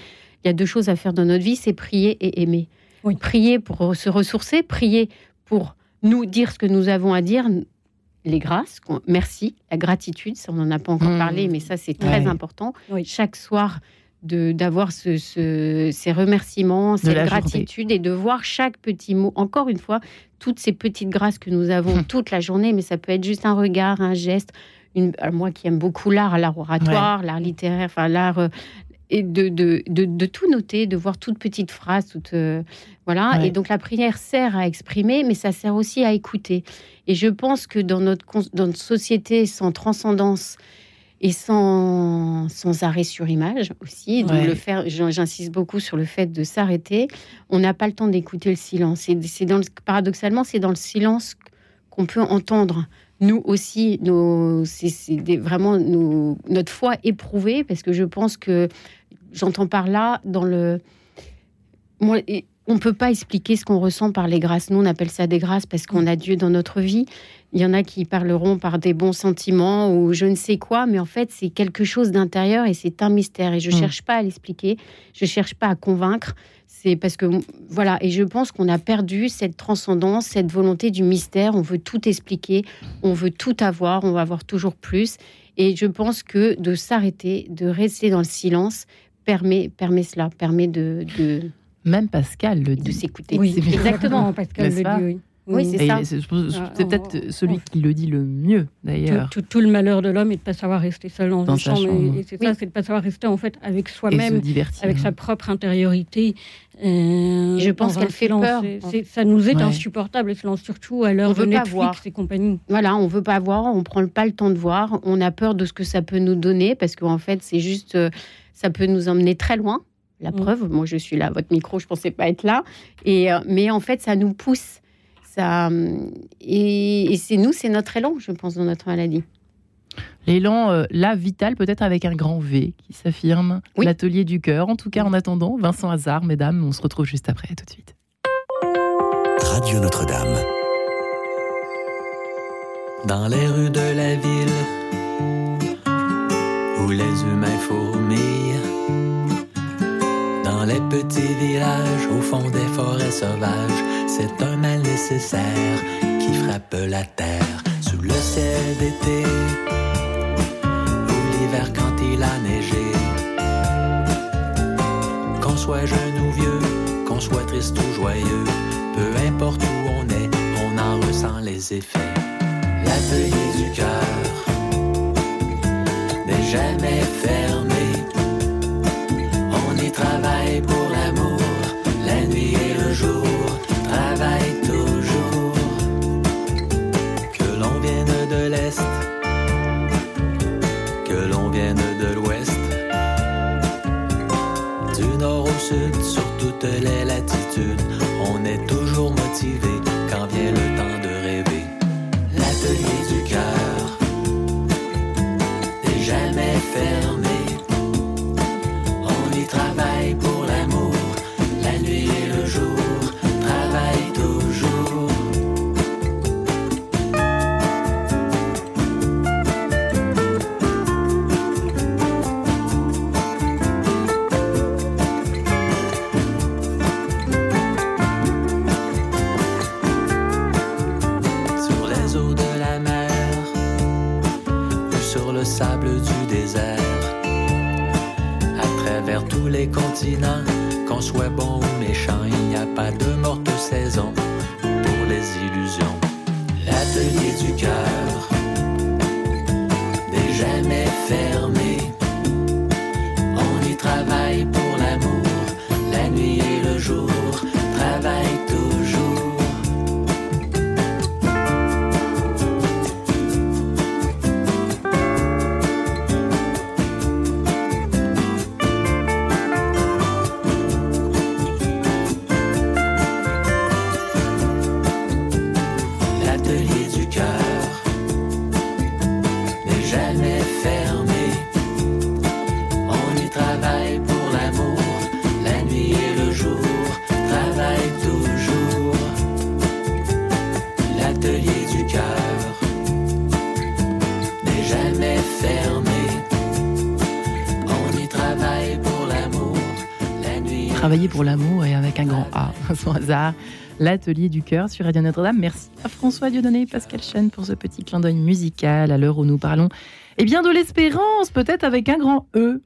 B: il y a deux choses à faire dans notre vie, c'est prier et aimer.
C: Oui.
B: Prier pour se ressourcer, prier pour nous dire ce que nous avons à dire, les grâces, merci, la gratitude. Ça, on n'en a pas encore
A: Mmh.
B: parlé, mais ça, c'est très
A: Ouais.
B: important.
C: Oui.
B: Chaque soir, d'avoir ce, ce- ces remerciements, cette
A: journée.
B: gratitude et de voir chaque petit mot. Encore une fois, toutes ces petites grâces que nous avons toute la journée, mais ça peut être juste un regard, un geste. Une, moi qui aime beaucoup l'art, l'art oratoire, l'art littéraire, enfin l'art. euh, et de, de, de, de tout noter, de voir toutes petites phrases, toutes, euh, voilà.
A: Ouais.
B: Et donc la prière sert à exprimer, mais ça sert aussi à écouter. Et je pense que dans notre, dans notre société sans transcendance et sans, sans arrêt sur image aussi, donc
A: Ouais.
B: le faire, j'in- j'insiste beaucoup sur le fait de s'arrêter, on n'a pas le temps d'écouter le silence. Et c'est dans le, paradoxalement, c'est dans le silence qu'on peut entendre nous aussi, nos, c'est, vraiment nos- notre foi éprouvée, parce que je pense que j'entends par là dans le. Moi, on ne peut pas expliquer ce qu'on ressent par les grâces. Nous, on appelle ça des grâces parce qu'on a Dieu dans notre vie. Il y en a qui parleront par des bons sentiments ou je ne sais quoi, mais en fait, c'est quelque chose d'intérieur et c'est un mystère. Et je ne
A: Mm.
B: cherche pas à l'expliquer, je ne cherche pas à convaincre. C'est parce que, voilà, et je pense qu'on a perdu cette transcendance, cette volonté du mystère. On veut tout expliquer, on veut tout avoir, on va avoir toujours plus. Et je pense que de s'arrêter, de rester dans le silence, permet, permet cela, permet de, de,
A: Même Pascal le
B: de
A: dit.
B: s'écouter.
C: Oui, exactement, Pascal le dit. oui.
B: Oui, c'est ça.
A: C'est peut-être celui qui le dit le mieux, d'ailleurs.
C: Tout, le malheur de l'homme est de ne pas savoir rester seul dans, une chambre. Et, c'est ça, c'est de ne pas savoir rester en fait avec soi-même, avec sa propre intériorité.
B: Euh, je pense qu'elle fait peur.
C: ça nous est insupportable, surtout à l'heure de Netflix et compagnie.
B: Voilà, on veut pas voir, on prend pas le temps de voir, on a peur de ce que ça peut nous donner parce qu'en fait, c'est juste, euh, ça peut nous emmener très loin. La mm. preuve, moi je suis là, votre micro, je pensais pas être là. Et, euh, mais en fait, ça nous pousse. Ça, et, c'est nous, c'est notre élan, je pense, dans notre maladie.
A: L'élan, euh, là, vital, peut-être avec un grand V qui s'affirme. L'atelier du cœur. En tout cas, en attendant, Vincent Hazard, mesdames, on se retrouve juste après, tout de suite.
F: Radio Notre-Dame.
I: Dans les rues de la ville, où les humains fourmillent, dans les petits villages, au fond des forêts sauvages, c'est un mal nécessaire qui frappe la terre sous le ciel d'été quand il a neigé. Qu'on soit jeune ou vieux, qu'on soit triste ou joyeux, peu importe où on est, on en ressent les effets. L'atelier du cœur n'est jamais fermé. On y travaille pour l'amour, la nuit et le jour, jamais
A: Travailler pour l'amour et avec un grand A, sans hasard. L'atelier du cœur sur Radio Notre-Dame. Merci à François Dieudonné et Pascal Chen pour ce petit clin d'œil musical à l'heure où nous parlons eh bien de l'espérance, peut-être avec un grand E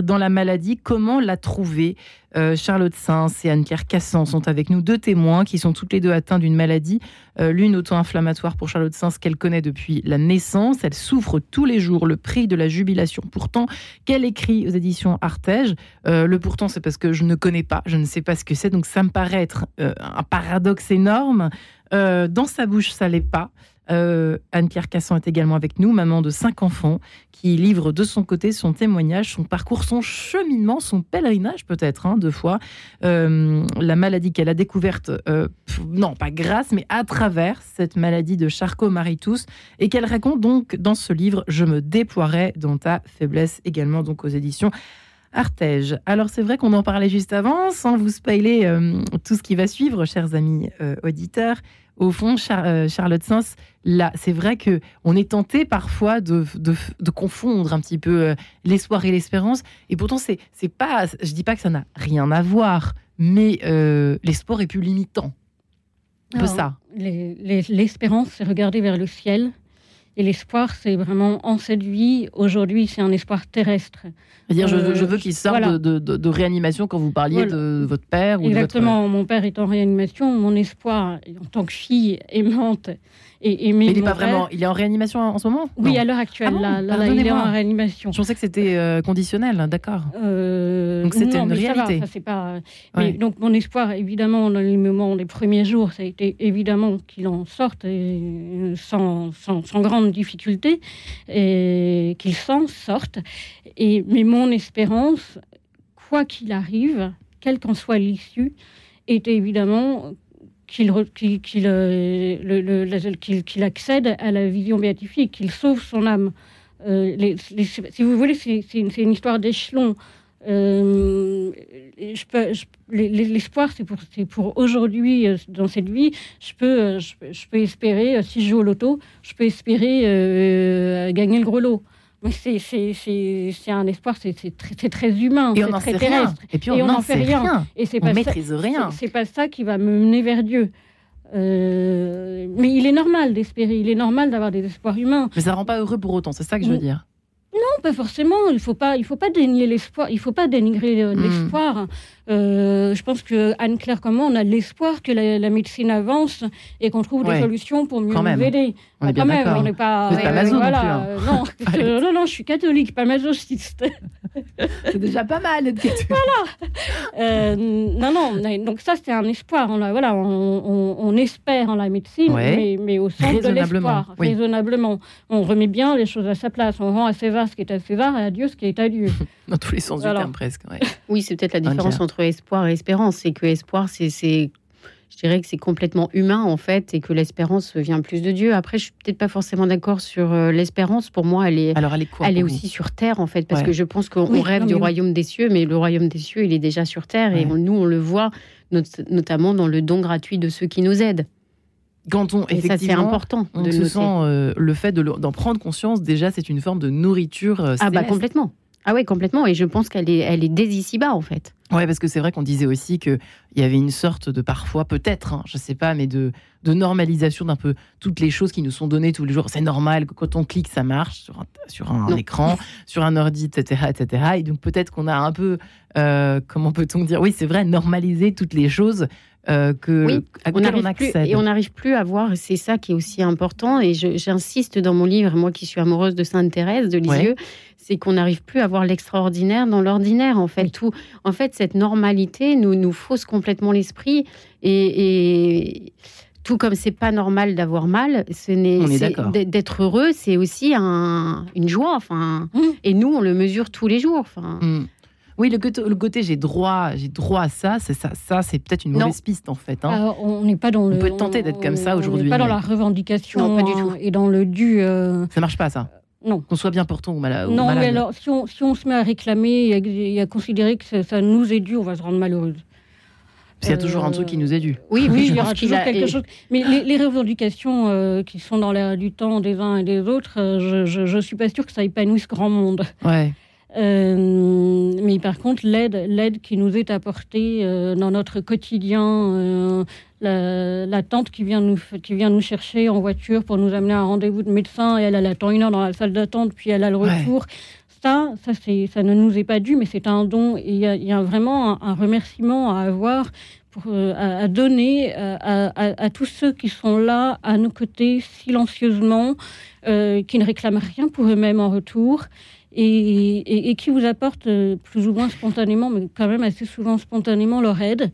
A: dans la maladie. Comment la trouver? Euh, Charlotte Sains et Anne-Pierre Cassan sont avec nous, deux témoins qui sont toutes les deux atteints d'une maladie, euh, l'une auto-inflammatoire pour Charlotte Sains qu'elle connaît depuis la naissance. Elle souffre tous les jours le prix de la jubilation. Pourtant, qu'elle écrit aux éditions Artege. Euh, le pourtant, c'est parce que je ne connais pas, je ne sais pas ce que c'est, donc ça me paraît être un paradoxe énorme. dans sa bouche, ça l'est pas. Euh, Anne-Pierre Cassan est également avec nous, maman de cinq enfants, qui livre de son côté son témoignage, son parcours, son cheminement, son pèlerinage peut-être, hein, deux fois. Euh, la maladie qu'elle a découverte, euh, non pas grâce, mais à travers cette maladie de Charcot-Marie-Tous, et qu'elle raconte donc dans ce livre Je me déploierai dans ta faiblesse, également donc aux éditions Artege. Alors c'est vrai qu'on en parlait juste avant, sans vous spoiler tout ce qui va suivre, chers amis auditeurs au fond, euh, Charlotte Sens, là, c'est vrai que on est tenté parfois de, confondre un petit peu euh, l'espoir et l'espérance. Et pourtant, c'est, pas, je dis pas que ça n'a rien à voir, mais euh, l'espoir est plus limitant. Un peu ça.
C: l'espérance, c'est regarder vers le ciel Et l'espoir, c'est vraiment en cette vie. Aujourd'hui, c'est un espoir terrestre.
A: C'est-à-dire, je, veux- je
C: Euh,
A: veux qu'il sorte
C: voilà.
A: de, de- de réanimation quand vous parliez
C: Voilà.
A: de votre père ou
C: Exactement. Mon père est en réanimation. Mon espoir, en tant que fille aimante et.
A: Mais il
C: de
A: est pas vraiment. Il est en réanimation en ce moment
C: Oui,
A: Non.
C: à l'heure actuelle,
A: Ah bon
C: là, là, là, il est en réanimation.
A: Je pensais que c'était euh, conditionnel, d'accord.
C: Euh,
A: Donc c'était une
C: mais ça va,
A: réalité.
C: ça, c'est pas. Mais
A: Ouais.
C: donc mon espoir, évidemment, dans les moments, les premiers jours, ça a été évidemment qu'il en sorte et, sans, sans, sans grande difficulté, et qu'il s'en sorte. Et mais mon espérance, quoi qu'il arrive, quelle qu'en soit l'issue, est évidemment qu'il qu'il qu'il, euh, accède à la vision béatifique, qu'il sauve son âme. Euh, si vous voulez, c'est une, histoire d'échelon. Euh, L'espoir, c'est pour, aujourd'hui, dans cette vie. Je peux, je, peux- espérer, si je joue au loto, je peux espérer gagner le gros lot. Mais c'est- c'est un espoir, c'est c'est très, c'est très humain,
A: Et
C: c'est
A: on n'en
C: très
A: sait rien.
C: terrestre.
A: Et puis on n'en sait rien.
C: Et c'est
A: On
C: pas ça-
A: maîtrise rien.
C: c'est- pas ça qui va me mener vers Dieu. Euh, mais il est normal d'espérer, il est normal d'avoir des espoirs humains.
A: Mais ça rend pas heureux pour autant, c'est ça que je veux dire.
C: Non, pas forcément. Il faut pas, il faut pas dénier l'espoir. Il faut pas dénigrer euh,
A: Mm.
C: l'espoir. Je pense que Anne Claire comme moi, on a de l'espoir que la, la médecine avance et qu'on trouve
A: Ouais.
C: des solutions pour mieux
A: Quand
C: nous
A: même.
C: aider.
A: On est
C: Ah,
A: bien
C: quand même,
A: d'accord.
C: on n'est pas.
A: Pas maso non
C: voilà,
A: plus, hein.
C: euh, non, je- non, non, je suis catholique, pas masochiste.
A: C'est déjà pas mal d'être catholique.
C: Euh, non, non. Donc ça, c'est un espoir. On, a- voilà, on, on- on espère en la médecine,
A: Ouais.
C: mais, mais au sens de l'espoir,
A: oui.
C: raisonnablement. On remet bien les choses à sa place. On rend à César ce qui est à César et à Dieu ce qui est à Dieu.
A: Dans tous les sens
C: Voilà.
A: du terme presque. ouais.
B: Oui, c'est peut-être la différence entre espoir et espérance. C'est que espoir, c'est, c'est- je dirais que c'est complètement humain en fait, et que l'espérance vient plus de Dieu. Après, je suis peut-être pas forcément d'accord sur euh, l'espérance. Pour moi, elle est,
A: Alors elle est quoi
B: elle est aussi sur terre en fait, parce
A: Ouais.
B: que je pense qu'on
C: Oui,
B: rêve
C: non,
B: du
C: oui.
B: royaume des cieux, mais le royaume des cieux, il est déjà sur terre, et on- nous, on le voit not- notamment dans le don gratuit de ceux qui nous aident.
A: Quand on
B: Et ça, c'est
A: effectivement,
B: important
A: on
B: de
A: se
B: noter.
A: sent euh, le fait de le- d'en prendre conscience. Déjà, c'est une forme de nourriture. euh,
B: Ah bah complètement. Ah ouais, complètement. Et je pense qu'elle est, elle est dès ici-bas en fait.
A: Ouais, parce que c'est vrai qu'on disait aussi qu'il y avait une sorte de parfois, peut-être, hein, je sais pas, mais de, de normalisation d'un peu toutes les choses qui nous sont données tous les jours. C'est normal que quand on clique, ça marche sur un, sur un
B: Non.
A: écran, sur un ordi, etc., etc. Et donc peut-être qu'on a un peu, euh, comment peut-on dire? Oui, c'est vrai, normaliser toutes les choses euh, que
B: Oui, on n'arrive
A: on
B: plus et on n'arrive plus à voir. C'est ça qui est aussi important. Et j'insiste dans mon livre, moi qui suis amoureuse de Sainte Thérèse de Lisieux, c'est qu'on n'arrive plus à voir l'extraordinaire dans l'ordinaire. En fait, tout, en fait, cette normalité nous nous fausse complètement l'esprit et, et tout comme c'est pas normal d'avoir mal, ce n'est d'être- heureux, c'est aussi un, une joie. Enfin,
C: Mm.
B: et nous on le mesure tous les jours. Enfin,
A: Hmm. Oui, le côté, le côté j'ai droit, j'ai droit à ça, c'est ça, ça c'est peut-être une
B: Non.
A: mauvaise piste en fait. hein.
C: Ah, on n'est pas dans le.
A: peut tenter d'être comme ça
C: on-
A: aujourd'hui,
C: On n'est pas dans la revendication
B: Non, pas du tout.
C: et dans le dû. euh,
A: Ça marche pas ça.
C: Non.
A: Qu'on soit bien portant ou, mala- ou
C: non,
A: malade.
C: mais alors, si on, si on se met à réclamer et à, et à considérer que ça, ça nous est dû, on va se rendre malheureuse.
A: Parce qu'il y a toujours un truc qui nous est dû.
B: oui,
C: Oui, il y aura toujours
B: a-
C: quelque chose. Mais les, les revendications euh, qui sont dans l'air du temps des uns et des autres, euh, je ne suis pas sûre que ça épanouisse grand monde.
A: Ouais.
C: Euh, mais par contre, l'aide, l'aide qui nous est apportée euh, dans notre quotidien, euh, la, la tante qui vient, nous, qui vient nous chercher en voiture pour nous amener à un rendez-vous de médecin et elle, elle attend une heure dans la salle d'attente, puis elle a le
A: Ouais.
C: retour. Ça, ça, c'est, ça ne nous est pas dû, mais c'est un don. Il y a, il y a vraiment un, un remerciement à avoir, pour, euh, à, à donner euh, à, à- à tous ceux qui sont là à nos côtés silencieusement, euh, qui ne réclament rien pour eux-mêmes en retour et, et- et qui vous apportent euh, plus ou moins spontanément, mais quand même assez souvent spontanément leur aide.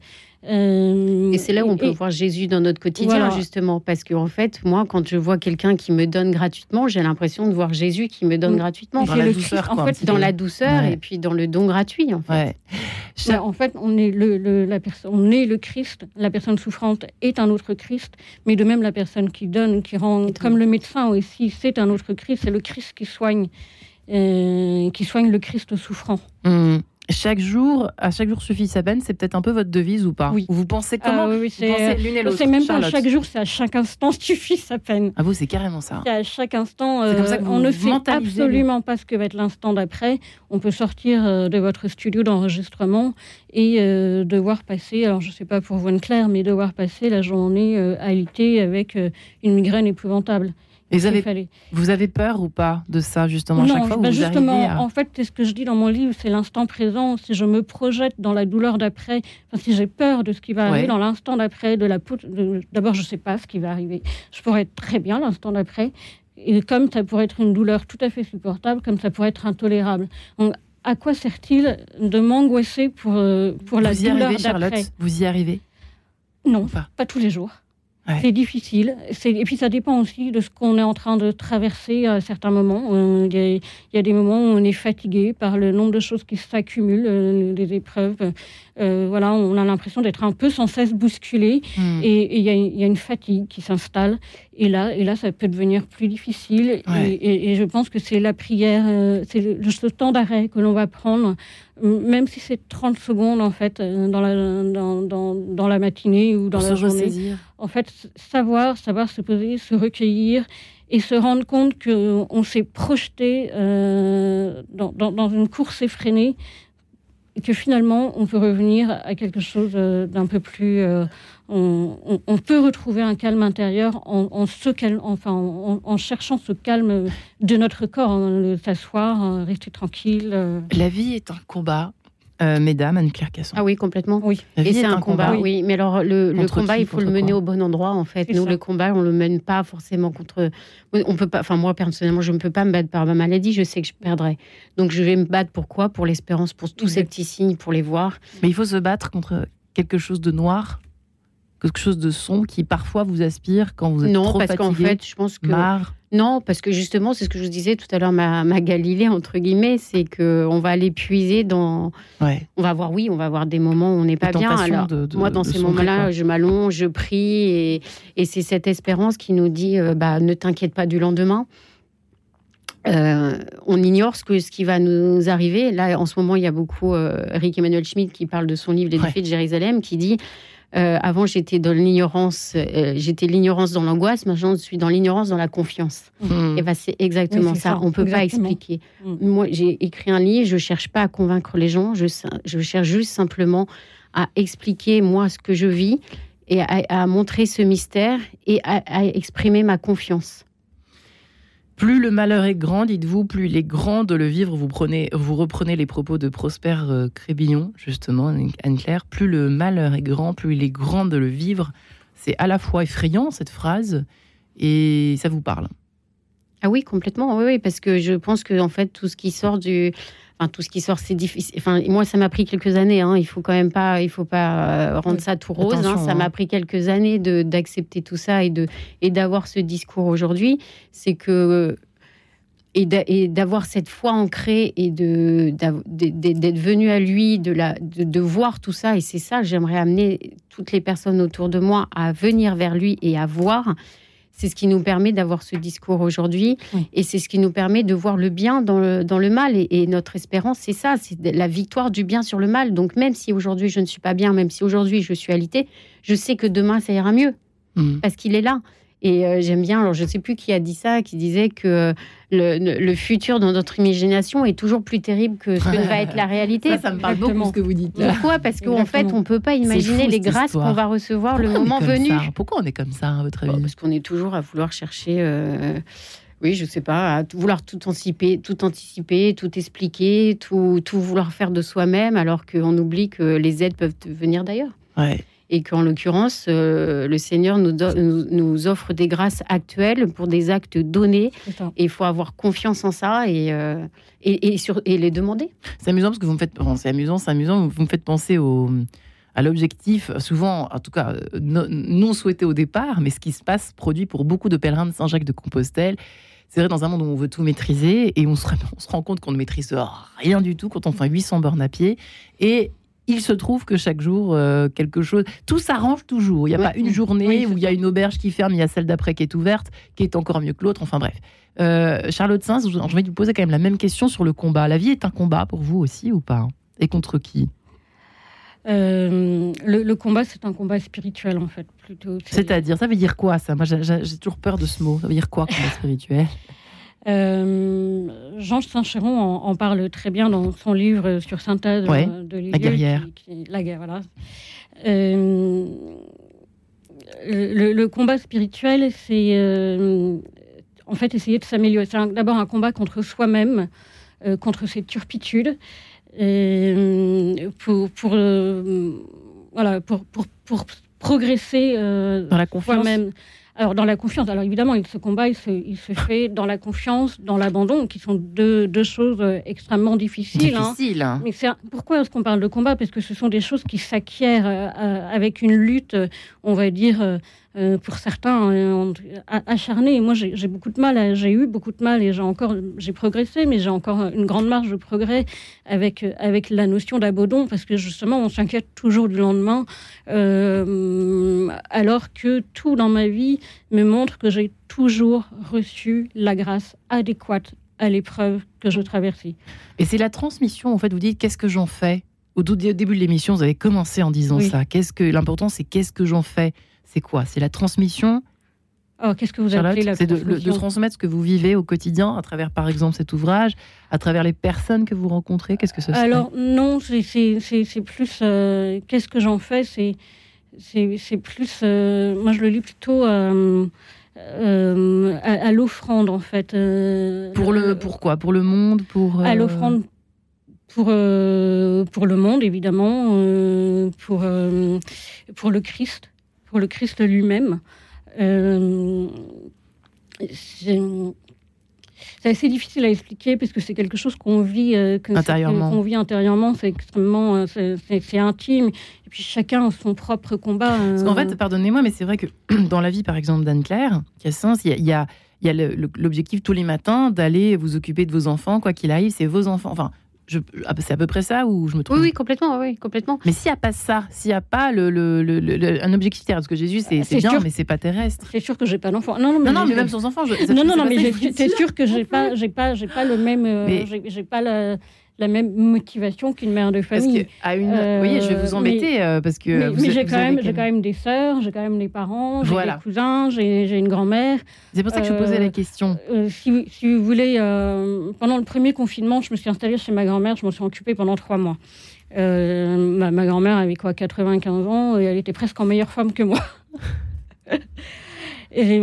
C: Euh,
B: Et c'est là où on peut
C: et-
B: voir Jésus dans notre quotidien,
C: Voilà.
B: justement. Parce que, en fait, moi, quand je vois quelqu'un qui me donne gratuitement, j'ai l'impression de voir Jésus qui me donne
C: Mm.
B: gratuitement.
A: Dans
C: c'est
A: la
C: le
A: douceur,
C: Christ, en
A: quoi,
C: fait,
B: Dans la douceur
A: Ouais.
B: et puis dans le don gratuit, en fait.
A: Ouais.
C: En fait, on est le, le- la personne, on est le Christ. La personne souffrante est un autre Christ, mais de même la personne qui donne, qui rend, comme le médecin aussi, c'est un autre Christ. C'est le Christ qui soigne, euh, qui soigne le Christ souffrant.
A: Hum. Chaque jour, à chaque jour suffit sa peine, c'est peut-être un peu votre devise ou pas
C: Oui.
A: Ou Vous pensez comment
C: Ah oui, oui,
A: Vous pensez
C: c'est,
A: l'une et l'autre
C: c'est même pas à chaque jour, c'est à chaque instant suffit sa peine.
A: Ah vous, c'est carrément ça.
C: À chaque instant,
A: C'est comme ça
C: euh, on
A: vous
C: ne sait absolument pas ce que va être l'instant d'après. On peut sortir euh, de votre studio d'enregistrement et euh, devoir passer, alors je ne sais pas pour vous Claire, mais devoir passer la journée euh, alitée avec euh, une migraine épouvantable.
A: Et vous avez,
C: fallait.
A: vous avez peur ou pas de ça, justement à
C: Non,
A: Chaque fois,
C: bah
A: vous
C: justement,
A: à-
C: en fait, c'est ce que je dis dans mon livre, c'est l'instant présent. Si je me projette dans la douleur d'après, enfin, si j'ai peur de ce qui va arriver dans l'instant d'après, de la d'abord, je ne sais pas ce qui va arriver. Je pourrais être très bien l'instant d'après, et comme ça pourrait être une douleur tout à fait supportable, comme ça pourrait être intolérable. Donc, à quoi sert-il de m'angoisser pour, euh, pour la
A: Vous y
C: douleur
A: arrivez, Charlotte
C: d'après?
A: Vous y arrivez?
C: Non,
A: pas
C: tous les jours.
A: Ouais.
C: C'est difficile. Et puis ça dépend aussi de ce qu'on est en train de traverser à certains moments. Euh, Il y, a- il y a des moments où on est fatigué par le nombre de choses qui s'accumulent, euh, les épreuves. Euh, voilà, on a l'impression d'être un peu sans cesse bousculé.
A: Hmm.
C: Et y, il y a une fatigue qui s'installe. Et là, et là, ça peut devenir plus difficile.
A: Ouais.
C: Et, et- et je pense que c'est la prière, euh, c'est le, ce temps d'arrêt que l'on va prendre, euh, même si c'est 30 secondes, en fait, euh, dans la, dans, dans, dans la matinée ou dans
A: Pour
C: la journée.
A: ressaisir.
C: En fait, savoir, savoir se poser, se recueillir et se rendre compte qu'on s'est projeté euh, dans, dans- dans une course effrénée et que finalement, on peut revenir à quelque chose euh, d'un peu plus... euh, on, on- on peut retrouver un calme intérieur en, en se calme- enfin, en, en cherchant ce calme de notre corps, hein, s'asseoir, euh, rester tranquille. euh.
A: La vie est un combat, euh, mesdames, Anne-Claire Casson.
B: Ah oui, complètement.
C: Oui.
A: La vie
B: Et c'est
A: est
B: un, combat, oui. Mais alors, le, combat,
A: qui,
B: il faut le mener
A: quoi
B: au bon endroit, en fait. Nous,
C: ça.
B: le combat, on le mène pas forcément contre. On peut pas. Enfin, moi, personnellement, je ne peux pas me battre par ma maladie. Je sais que je perdrai. Donc, je vais me battre pour quoi? Pour l'espérance, pour tous ces petits signes, pour les voir.
A: Mais il faut se battre contre quelque chose de noir, quelque chose de sombre qui parfois vous aspire quand vous êtes
B: non,
A: trop
B: parce qu'en
A: fatigué,
B: fait, je pense que.
A: marre.
B: Non, parce que justement, c'est ce que je vous disais tout à l'heure, ma, ma Galilée, entre guillemets, c'est qu'on va aller puiser dans.
A: Ouais.
B: On va voir, oui, on va avoir des moments où on n'est pas bien.
A: tentations
B: Alors,
A: de- de-
B: moi, dans ces moments-là, je m'allonge, je prie, et, et c'est cette espérance qui nous dit euh, bah, ne t'inquiète pas du lendemain. Euh, on ignore ce, que, ce qui va nous arriver. Là, en ce moment, il y a beaucoup euh, Eric Emmanuel Schmitt qui parle de son livre Les
A: Ouais.
B: défis de Jérusalem, qui dit euh, avant j'étais dans l'ignorance, euh, j'étais l'ignorance dans l'angoisse, maintenant je suis dans l'ignorance dans la confiance.
A: Hmm.
B: Et ben c'est exactement
C: Oui,
B: ça.
C: ça,
B: On peut pas expliquer.
C: Mm.
B: Moi, j'ai écrit un livre. Je cherche pas à convaincre les gens. Je, je cherche juste simplement à expliquer moi ce que je vis et à, à montrer ce mystère et à, à exprimer ma confiance.
A: Plus le malheur est grand, dites-vous, plus il est grand de le vivre. Vous, prenez, vous reprenez les propos de Prosper euh, Crébillon, justement, Anne-Claire. Plus le malheur est grand, plus il est grand de le vivre. C'est à la fois effrayant, cette phrase, et ça vous parle.
B: Ah oui, complètement. Oui, oui, parce que je pense que en fait tout ce qui sort du, enfin tout ce qui sort, c'est difficile. Enfin moi, ça m'a pris quelques années. Hein. Il faut quand même pas, il faut pas euh, rendre ça tout rose. hein. Ça
A: hein.
B: m'a pris quelques années de d'accepter tout ça et de et d'avoir ce discours aujourd'hui. C'est que et d'a- et d'avoir cette foi ancrée et de d'être venu à lui, de la de, de voir tout ça. Et c'est ça, que j'aimerais amener toutes les personnes autour de moi à venir vers lui et à voir. C'est ce qui nous permet d'avoir ce discours aujourd'hui
C: Oui.
B: et c'est ce qui nous permet de voir le bien dans le, dans le mal. Et, et notre espérance, c'est ça, c'est la victoire du bien sur le mal. Donc même si aujourd'hui je ne suis pas bien, même si aujourd'hui je suis alité, je sais que demain ça ira mieux
A: Hmm.
B: parce qu'il est là. Et euh, j'aime bien, alors je ne sais plus qui a dit ça, qui disait que euh, le, le futur dans notre imagination est toujours plus terrible que ce que va être la réalité.
A: Ça, ça me parle beaucoup
C: Exactement.
A: ce que vous dites là.
B: Pourquoi? Parce qu'en fait, on ne peut pas imaginer
A: fou,
B: les grâces qu'on va recevoir le
A: Pourquoi
B: moment venu.
A: Pourquoi on est comme ça, à votre avis?
B: Parce qu'on est toujours à vouloir chercher, euh, oui, je sais pas, à vouloir tout anticiper, tout anticiper, tout expliquer, tout, tout vouloir faire de soi-même, alors qu'on oublie que les aides peuvent venir d'ailleurs.
A: Ouais.
B: Et qu'en l'occurrence, euh, le Seigneur nous, do- nous, nous offre des grâces actuelles pour des actes donnés. Et il faut avoir confiance en ça et, euh, et, et, sur, et les demander.
A: C'est amusant parce que vous me faites. bon, c'est amusant, c'est amusant. Vous me faites penser au, à l'objectif, souvent, en tout cas, euh, non, non souhaité au départ, mais ce qui se passe produit pour beaucoup de pèlerins de Saint-Jacques-de-Compostelle. C'est vrai, dans un monde où on veut tout maîtriser et on se, on se rend compte qu'on ne maîtrise rien du tout quand on fait 800 bornes à pied. Et il se trouve que chaque jour, euh, quelque chose. Tout s'arrange toujours. Il n'y a
B: Ouais.
A: pas une journée
C: Oui,
A: où il y a une auberge qui ferme, il y a celle d'après qui est ouverte, qui est encore mieux que l'autre. Enfin bref. Euh, Charlotte Sainz, je vais vous poser quand même la même question sur le combat. La vie est un combat pour vous aussi ou pas? Et contre qui?
C: Euh, le, le combat, c'est un combat spirituel, en fait, plutôt. C'est-
A: C'est-à-dire, ça veut dire quoi ça? Moi, j'ai toujours peur de ce mot. Ça veut dire quoi, combat spirituel?
C: Euh, Jean Saint-Chéron en, en parle très bien dans son livre sur
A: Ouais,
C: euh, de
A: La guerrière.
C: qui- qui- la guerre, voilà. Euh, le, le combat spirituel, c'est euh, en fait essayer de s'améliorer. C'est d'abord un combat contre soi-même, euh, contre ses turpitudes, pour, pour, voilà, pour, pour, pour progresser
A: dans la confiance.
C: même alors, dans la confiance, alors évidemment, ce combat, il se, il se fait dans la confiance, dans l'abandon, qui sont deux, deux choses euh, extrêmement difficiles.
A: Hein. Difficile. Hein.
C: Mais pourquoi est-ce qu'on parle de combat? Parce que ce sont des choses qui s'acquièrent euh, euh, avec une lutte, on va dire, euh, pour certains euh, acharnés. moi, j'ai beaucoup de mal, j'ai eu beaucoup de mal et j'ai encore, j'ai progressé, mais j'ai encore une grande marge de progrès avec avec la notion d'abandon parce que justement, on s'inquiète toujours du lendemain, euh, alors que tout dans ma vie me montre que j'ai toujours reçu la grâce adéquate à l'épreuve que je traversais.
A: Et c'est la transmission, en fait, vous dites, qu'est-ce que j'en fais? Au début de l'émission, vous avez commencé en disant ça. Qu'est-ce que l'important, c'est qu'est-ce que j'en fais? C'est quoi? C'est la transmission
C: Oh, qu'est-ce que vous appelez la
A: C'est de, de, transmettre ce que vous vivez au quotidien à travers, par exemple, cet ouvrage, à travers les personnes que vous rencontrez? Qu'est-ce que ce
C: Alors non, c'est plus. Euh, qu'est-ce que j'en fais? C'est c'est plus. Euh, moi, je le lis plutôt. Euh, à, l'offrande en fait.
A: pour le pourquoi Pour le monde Pour
C: à l'offrande pour pour le monde évidemment, pour pour le Christ pour le Christ lui-même. Euh, c'est assez difficile à expliquer parce que c'est quelque chose qu'on vit, euh,
A: intérieurement.
C: vit intérieurement. C'est extrêmement, euh, c'est intime. Et puis chacun a son propre combat.
A: Parce qu'en fait, pardonnez-moi, mais c'est vrai que dans la vie, par exemple, d'Anne Claire, qui a sens, il y a, il y a l'objectif tous les matins d'aller vous occuper de vos enfants, quoi qu'il arrive, c'est vos enfants. Enfin, c'est à peu près ça ou je me trompe
B: Oui, oui, complètement, oui, complètement.
A: Mais s'il n'y a pas ça, s'il n'y a pas le, le, un objectif terrestre, parce que Jésus, c'est bien, mais c'est pas terrestre.
C: C'est sûr que j'ai pas d'enfant.
A: Non, non, mais, même sans enfant. Je,
C: non, non, non, mais c'est sûr que j'ai pas, j'ai pas, j'ai pas le même, euh, j'ai pas le la même motivation qu'une mère de famille.
A: à une... oui, je vais vous embêter mais, euh, parce que.
C: Mais, j'ai quand, même, j'ai quand même des sœurs, j'ai quand même des parents, j'ai des cousins, j'ai une grand-mère.
A: C'est pour ça que je posais la euh, question.
C: Euh, si, si, vous voulez, pendant le premier confinement, je me suis installée chez ma grand-mère, je m'en suis occupée pendant trois mois. ma, ma grand-mère avait quoi, 95 ans, et elle était presque en meilleure forme que moi.
A: Et,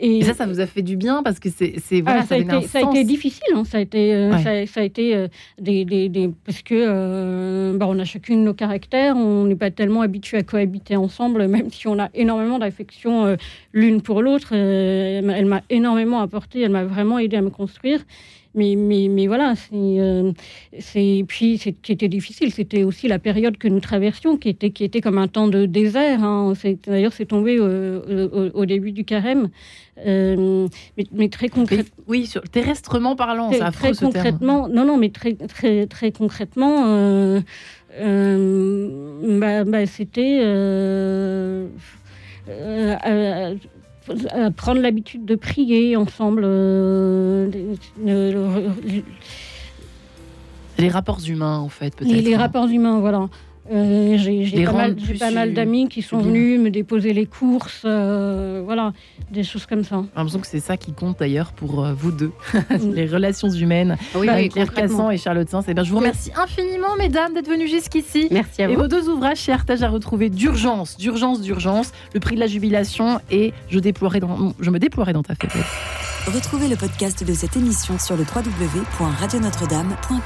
A: et, ça, ça vous a fait du bien parce que c'est voilà,
C: ah, ça, a été, ça, a été, difficile. Hein. Ça a été, euh, ça, a été euh, des, des, des, parce que euh, bah, on a chacune nos caractères. On n'est pas tellement habitué à cohabiter ensemble, même si on a énormément d'affection l'une pour l'autre. elle m'a énormément apporté. Elle m'a vraiment aidé à me construire mais, mais, mais voilà, c'est, euh, c'est puis ce qui était difficile, c'était aussi la période que nous traversions, qui était, qui était comme un temps de désert. Hein. d'ailleurs, c'est tombé au, au, début du carême, euh, mais, très concrètement.
A: Oui, sur, terrestrement parlant, ça
C: Très concrètement, non, non, mais très, très, très concrètement, euh, bah, bah, c'était prendre l'habitude de prier ensemble. Euh,
A: les rapports humains, en fait, peut-être.
C: Les, rapports humains, voilà. Euh, j'ai pas mal, d'amis qui sont venus me déposer les courses, euh, voilà, des choses comme ça.
A: J'ai l'impression que c'est ça qui compte d'ailleurs pour vous deux, les relations humaines oui, avec Claire Cassan et Charlotte Sens. Et eh bien, je vous remercie infiniment, mesdames, d'être venues jusqu'ici.
B: Merci à vous.
A: Et vos deux ouvrages chez Artage à retrouver d'urgence, d'urgence, d'urgence, le prix de la jubilation et je, déploierai dans, je me déploierai dans ta faiblesse.
E: Retrouvez le podcast de cette émission sur le www.radionotre-dame.com.